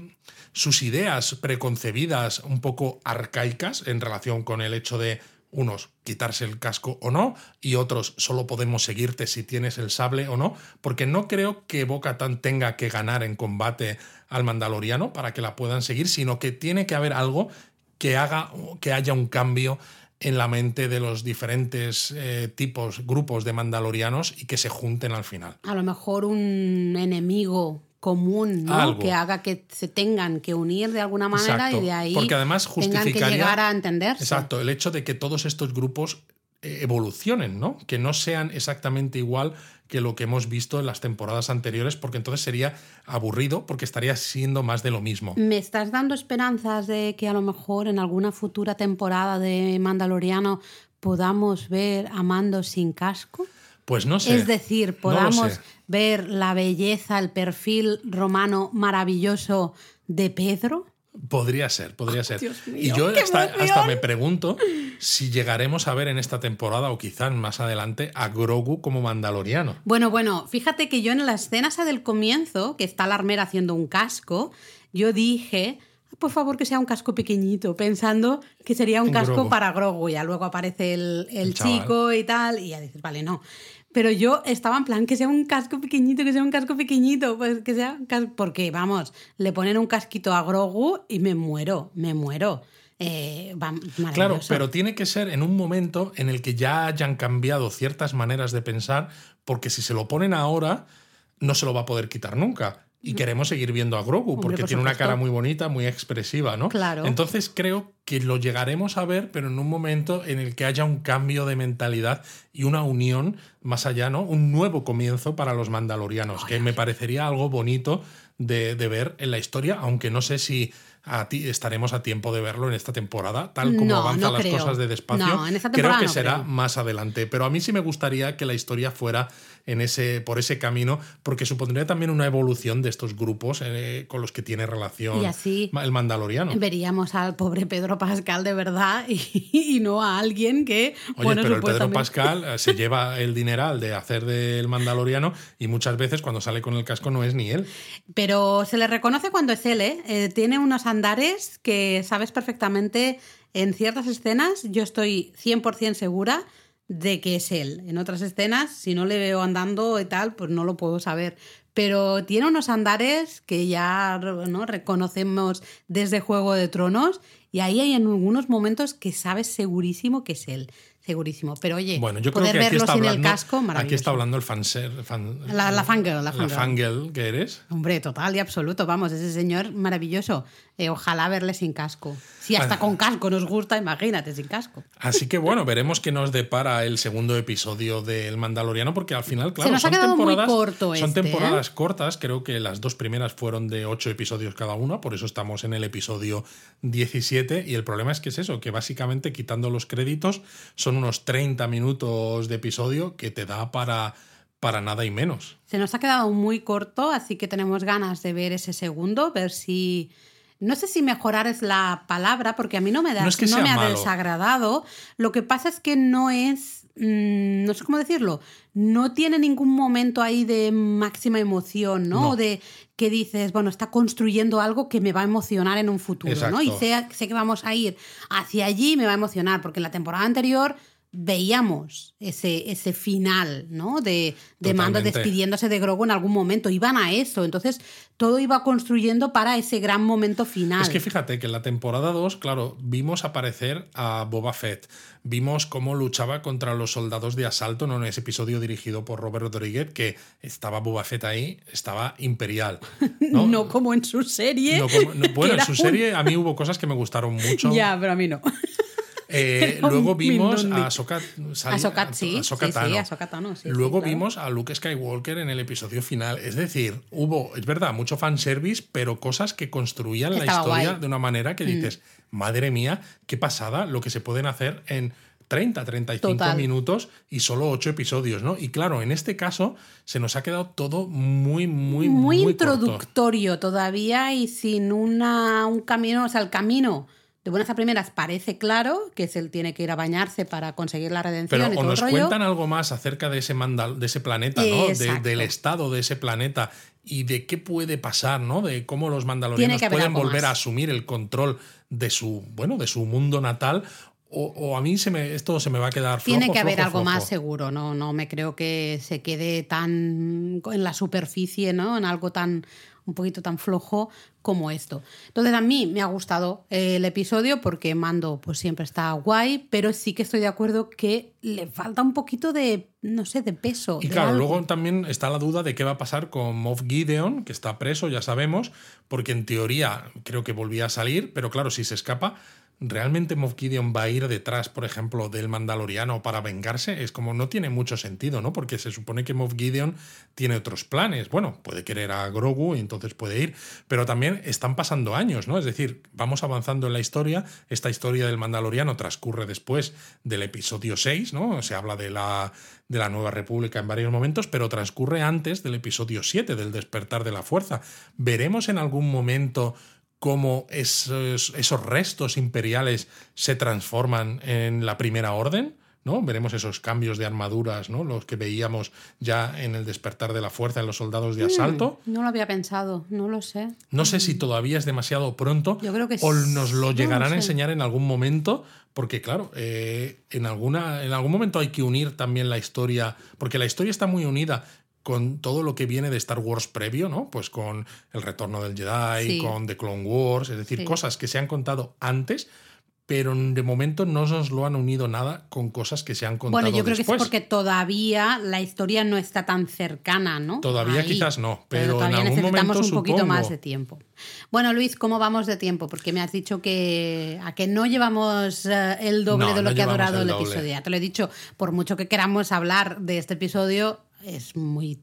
Speaker 1: sus ideas preconcebidas un poco arcaicas en relación con el hecho de unos quitarse el casco o no y otros solo podemos seguirte si tienes el sable o no, porque no creo que Bo-Katan tenga que ganar en combate al Mandaloriano para que la puedan seguir, sino que tiene que haber algo que haga que haya un cambio en la mente de los diferentes eh, tipos, grupos de mandalorianos y que se junten al final.
Speaker 2: A lo mejor un enemigo común, ¿no?
Speaker 1: Algo.
Speaker 2: Que haga que se tengan que unir de alguna manera
Speaker 1: Exacto,
Speaker 2: y de ahí
Speaker 1: porque además
Speaker 2: tengan que
Speaker 1: justificaría-
Speaker 2: llegar a entenderse.
Speaker 1: Exacto, el hecho de que todos estos grupos eh, evolucionen, ¿no? Que no sean exactamente igual que lo que hemos visto en las temporadas anteriores, porque entonces sería aburrido, porque estaría siendo más de lo mismo.
Speaker 2: ¿Me estás dando esperanzas de que a lo mejor en alguna futura temporada de Mandaloriano podamos ver a Mando sin casco?
Speaker 1: Pues no sé.
Speaker 2: Es decir, podamos ver la belleza, el perfil romano maravilloso de Pedro.
Speaker 1: Podría ser, podría ser. y yo hasta, me pregunto si llegaremos a ver en esta temporada o quizás más adelante a Grogu como mandaloriano.
Speaker 2: Bueno, bueno, fíjate que yo en la escena esa del comienzo, que está la armera haciendo un casco, yo dije, por favor que sea un casco pequeñito, pensando que sería un casco para Grogu. Ya luego aparece el, chico y tal, y ya dices, vale, no. Pero yo estaba en plan que sea un casco pequeñito, que sea un casco pequeñito, pues que sea porque vamos, le ponen un casquito a Grogu y me muero, me muero. Eh,
Speaker 1: claro, pero tiene que ser en un momento en el que ya hayan cambiado ciertas maneras de pensar, porque si se lo ponen ahora, no se lo va a poder quitar nunca y queremos seguir viendo a Grogu porque tiene una cara muy bonita, muy expresiva, ¿no?
Speaker 2: Claro.
Speaker 1: Entonces creo que lo llegaremos a ver, pero en un momento en el que haya un cambio de mentalidad y una unión más allá, ¿no? Un nuevo comienzo para los mandalorianos, que me parecería algo bonito de, de ver en la historia, aunque no sé si a ti estaremos a tiempo de verlo en esta temporada, tal como avanzan las cosas de despacio. creo que será más adelante. Pero a mí sí me gustaría que la historia fuera en ese, por ese camino, porque supondría también una evolución de estos grupos eh, con los que tiene relación el Mandaloriano.
Speaker 2: Veríamos al pobre Pedro Pascal de verdad <laughs> y, no a alguien que.
Speaker 1: Oye, pero el Pedro Pascal eh, se <laughs> lleva el dineral de hacer del Mandaloriano y muchas veces cuando sale con el casco no es ni él.
Speaker 2: Pero se le reconoce cuando es él, ¿eh? eh tiene unos andares que sabes perfectamente en ciertas escenas, yo estoy 100% segura de que es él. En otras escenas, si no le veo andando y tal, pues no lo puedo saber. Pero tiene unos andares que ya ¿no? reconocemos desde Juego de Tronos y ahí hay en algunos momentos que sabes segurísimo que es él segurísimo. Pero oye,
Speaker 1: bueno, yo poder creo que verlo sin el casco, maravilloso. Aquí está hablando el fanser.
Speaker 2: la, la fangirl, la
Speaker 1: fangirl. que eres.
Speaker 2: Hombre, total y absoluto. Vamos, ese señor maravilloso. Eh, ojalá verle sin casco. Si hasta con casco nos gusta, imagínate, sin casco.
Speaker 1: Así que bueno, veremos qué nos depara el segundo episodio del Mandaloriano, porque al final, claro,
Speaker 2: Se nos
Speaker 1: son,
Speaker 2: ha quedado
Speaker 1: temporadas,
Speaker 2: muy corto
Speaker 1: son
Speaker 2: este,
Speaker 1: temporadas
Speaker 2: ¿eh?
Speaker 1: cortas. Creo que las dos primeras fueron de ocho episodios cada una, por eso estamos en el episodio 17. Y el problema es que es eso, que básicamente quitando los créditos son unos 30 minutos de episodio que te da para, para nada y menos.
Speaker 2: Se nos ha quedado muy corto, así que tenemos ganas de ver ese segundo, ver si... No sé si mejorar es la palabra, porque a mí no me, da, no, me ha desagradado. Lo que pasa es que no es mm, no sé cómo decirlo, no tiene ningún momento ahí de máxima emoción, ¿no? De que dices, bueno, está construyendo algo que me va a emocionar en un futuro, ¿no? Y sé, sé, que vamos a ir hacia allí y me va a emocionar, porque en la temporada anterior veíamos ese, ese final, ¿no? De, de Mando despidiéndose de Grogu en algún momento. Iban a eso. Entonces, todo iba construyendo para ese gran momento final.
Speaker 1: Es que fíjate que en la temporada 2, claro, vimos aparecer a Boba Fett. Vimos cómo luchaba contra los soldados de asalto, ¿no? En ese episodio dirigido por Robert Rodríguez, que estaba Boba Fett ahí, estaba imperial.
Speaker 2: No, <laughs> como en su serie.
Speaker 1: bueno, en su serie a mí hubo cosas que me gustaron mucho.
Speaker 2: Ya, pero a mí no. <laughs>
Speaker 1: Eh, <laughs> luego vimos a Ahsoka,
Speaker 2: sí,
Speaker 1: Luego vimos a Luke Skywalker en el episodio final. Es decir, hubo, es verdad, mucho fanservice, pero cosas que construían la historia de una manera que mm. dices, madre mía, qué pasada lo que se pueden hacer en 30, 35 minutos y solo 8 episodios, ¿no? Y claro, en este caso se nos ha quedado todo muy, muy, muy,
Speaker 2: muy introductorio todavía y sin una, un camino, o sea, el camino de buenas a primeras parece claro que es él tiene que ir a bañarse para conseguir la redención.
Speaker 1: Pero o nos cuentan algo más acerca de ese, mandal, de ese planeta, ¿no? del estado de ese planeta y de qué puede pasar, ¿no? De cómo los mandalorianos pueden volver a asumir el control de su, bueno, de su mundo natal. O, a mí se me, esto se me va a quedar flojo,
Speaker 2: Tiene que haber
Speaker 1: algo
Speaker 2: más seguro, ¿no? No me creo que se quede tan en la superficie, ¿no? En algo tan un poquito tan flojo como esto. Entonces a mí me ha gustado eh, el episodio porque Mando pues siempre está guay, pero sí que estoy de acuerdo que le falta un poquito de, no sé, de peso.
Speaker 1: Y claro, luego también está la duda de qué va a pasar con Moff Gideon, que está preso, ya sabemos, porque en teoría creo que volvía a salir, pero claro, si se escapa, ¿realmente Moff Gideon va a ir detrás, por ejemplo, del Mandaloriano para vengarse? Es como no tiene mucho sentido, ¿no? Porque se supone que Moff Gideon tiene otros planes. Bueno, puede querer a Grogu y entonces puede ir, pero también están pasando años, ¿no? Es decir, vamos avanzando en la historia. Esta historia del Mandaloriano transcurre después del episodio 6, ¿no? Se habla de la, de la Nueva República en varios momentos, pero transcurre antes del episodio 7, del despertar de la fuerza. ¿Veremos en algún momento cómo esos, esos restos imperiales se transforman en la primera orden. ¿no? Veremos esos cambios de armaduras, ¿no? Los que veíamos ya en el despertar de la fuerza en los soldados de asalto.
Speaker 2: Mm, no lo había pensado, no lo sé.
Speaker 1: No sé si todavía es demasiado pronto.
Speaker 2: Yo creo que
Speaker 1: O nos lo llegarán a enseñar en algún momento. Porque, claro, eh, en, alguna, en algún momento hay que unir también la historia. Porque la historia está muy unida con todo lo que viene de Star Wars previo, ¿no? Pues con El Retorno del Jedi, con The Clone Wars, es decir, cosas que se han contado antes, pero de momento no nos lo han unido nada con cosas que se han contado
Speaker 2: Bueno, yo creo
Speaker 1: que es
Speaker 2: porque todavía la historia no está tan cercana, ¿no?
Speaker 1: Todavía quizás no, pero, todavía
Speaker 2: necesitamos
Speaker 1: un
Speaker 2: poquito más de tiempo. Bueno, Luis, ¿cómo vamos de tiempo? Porque me has dicho que a que no llevamos eh, el doble de lo que ha durado el, el episodio. Ya te lo he dicho, por mucho que queramos hablar de este episodio, es muy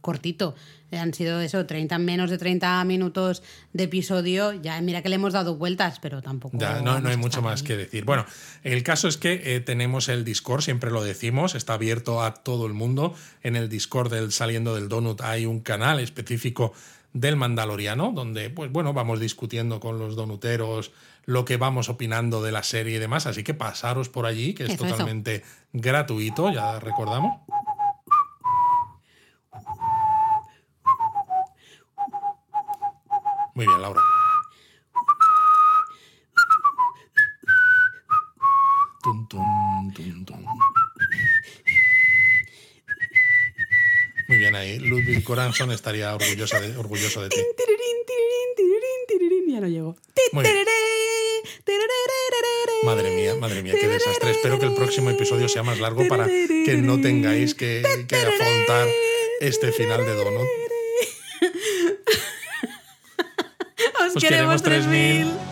Speaker 2: cortito. Han sido eso, 30, menos de 30 minutos de episodio. Ya mira que le hemos dado vueltas, pero tampoco.
Speaker 1: no, no hay mucho más que decir. Bueno, el caso es que eh, tenemos el Discord, siempre lo decimos, está abierto a todo el mundo. En el Discord del Saliendo del Donut hay un canal específico del Mandaloriano, donde, pues bueno, vamos discutiendo con los donuteros lo que vamos opinando de la serie y demás. Así que pasaros por allí, que es totalmente gratuito, ya recordamos. Muy bien, Laura. Muy bien ahí. Ludwig Coranson estaría orgulloso de, orgulloso de ti.
Speaker 2: Ya no llego.
Speaker 1: Madre mía, madre mía, qué desastre. Espero que el próximo episodio sea más largo para que no tengáis que, que afrontar este final de Donut.
Speaker 2: Os, queremos 3000.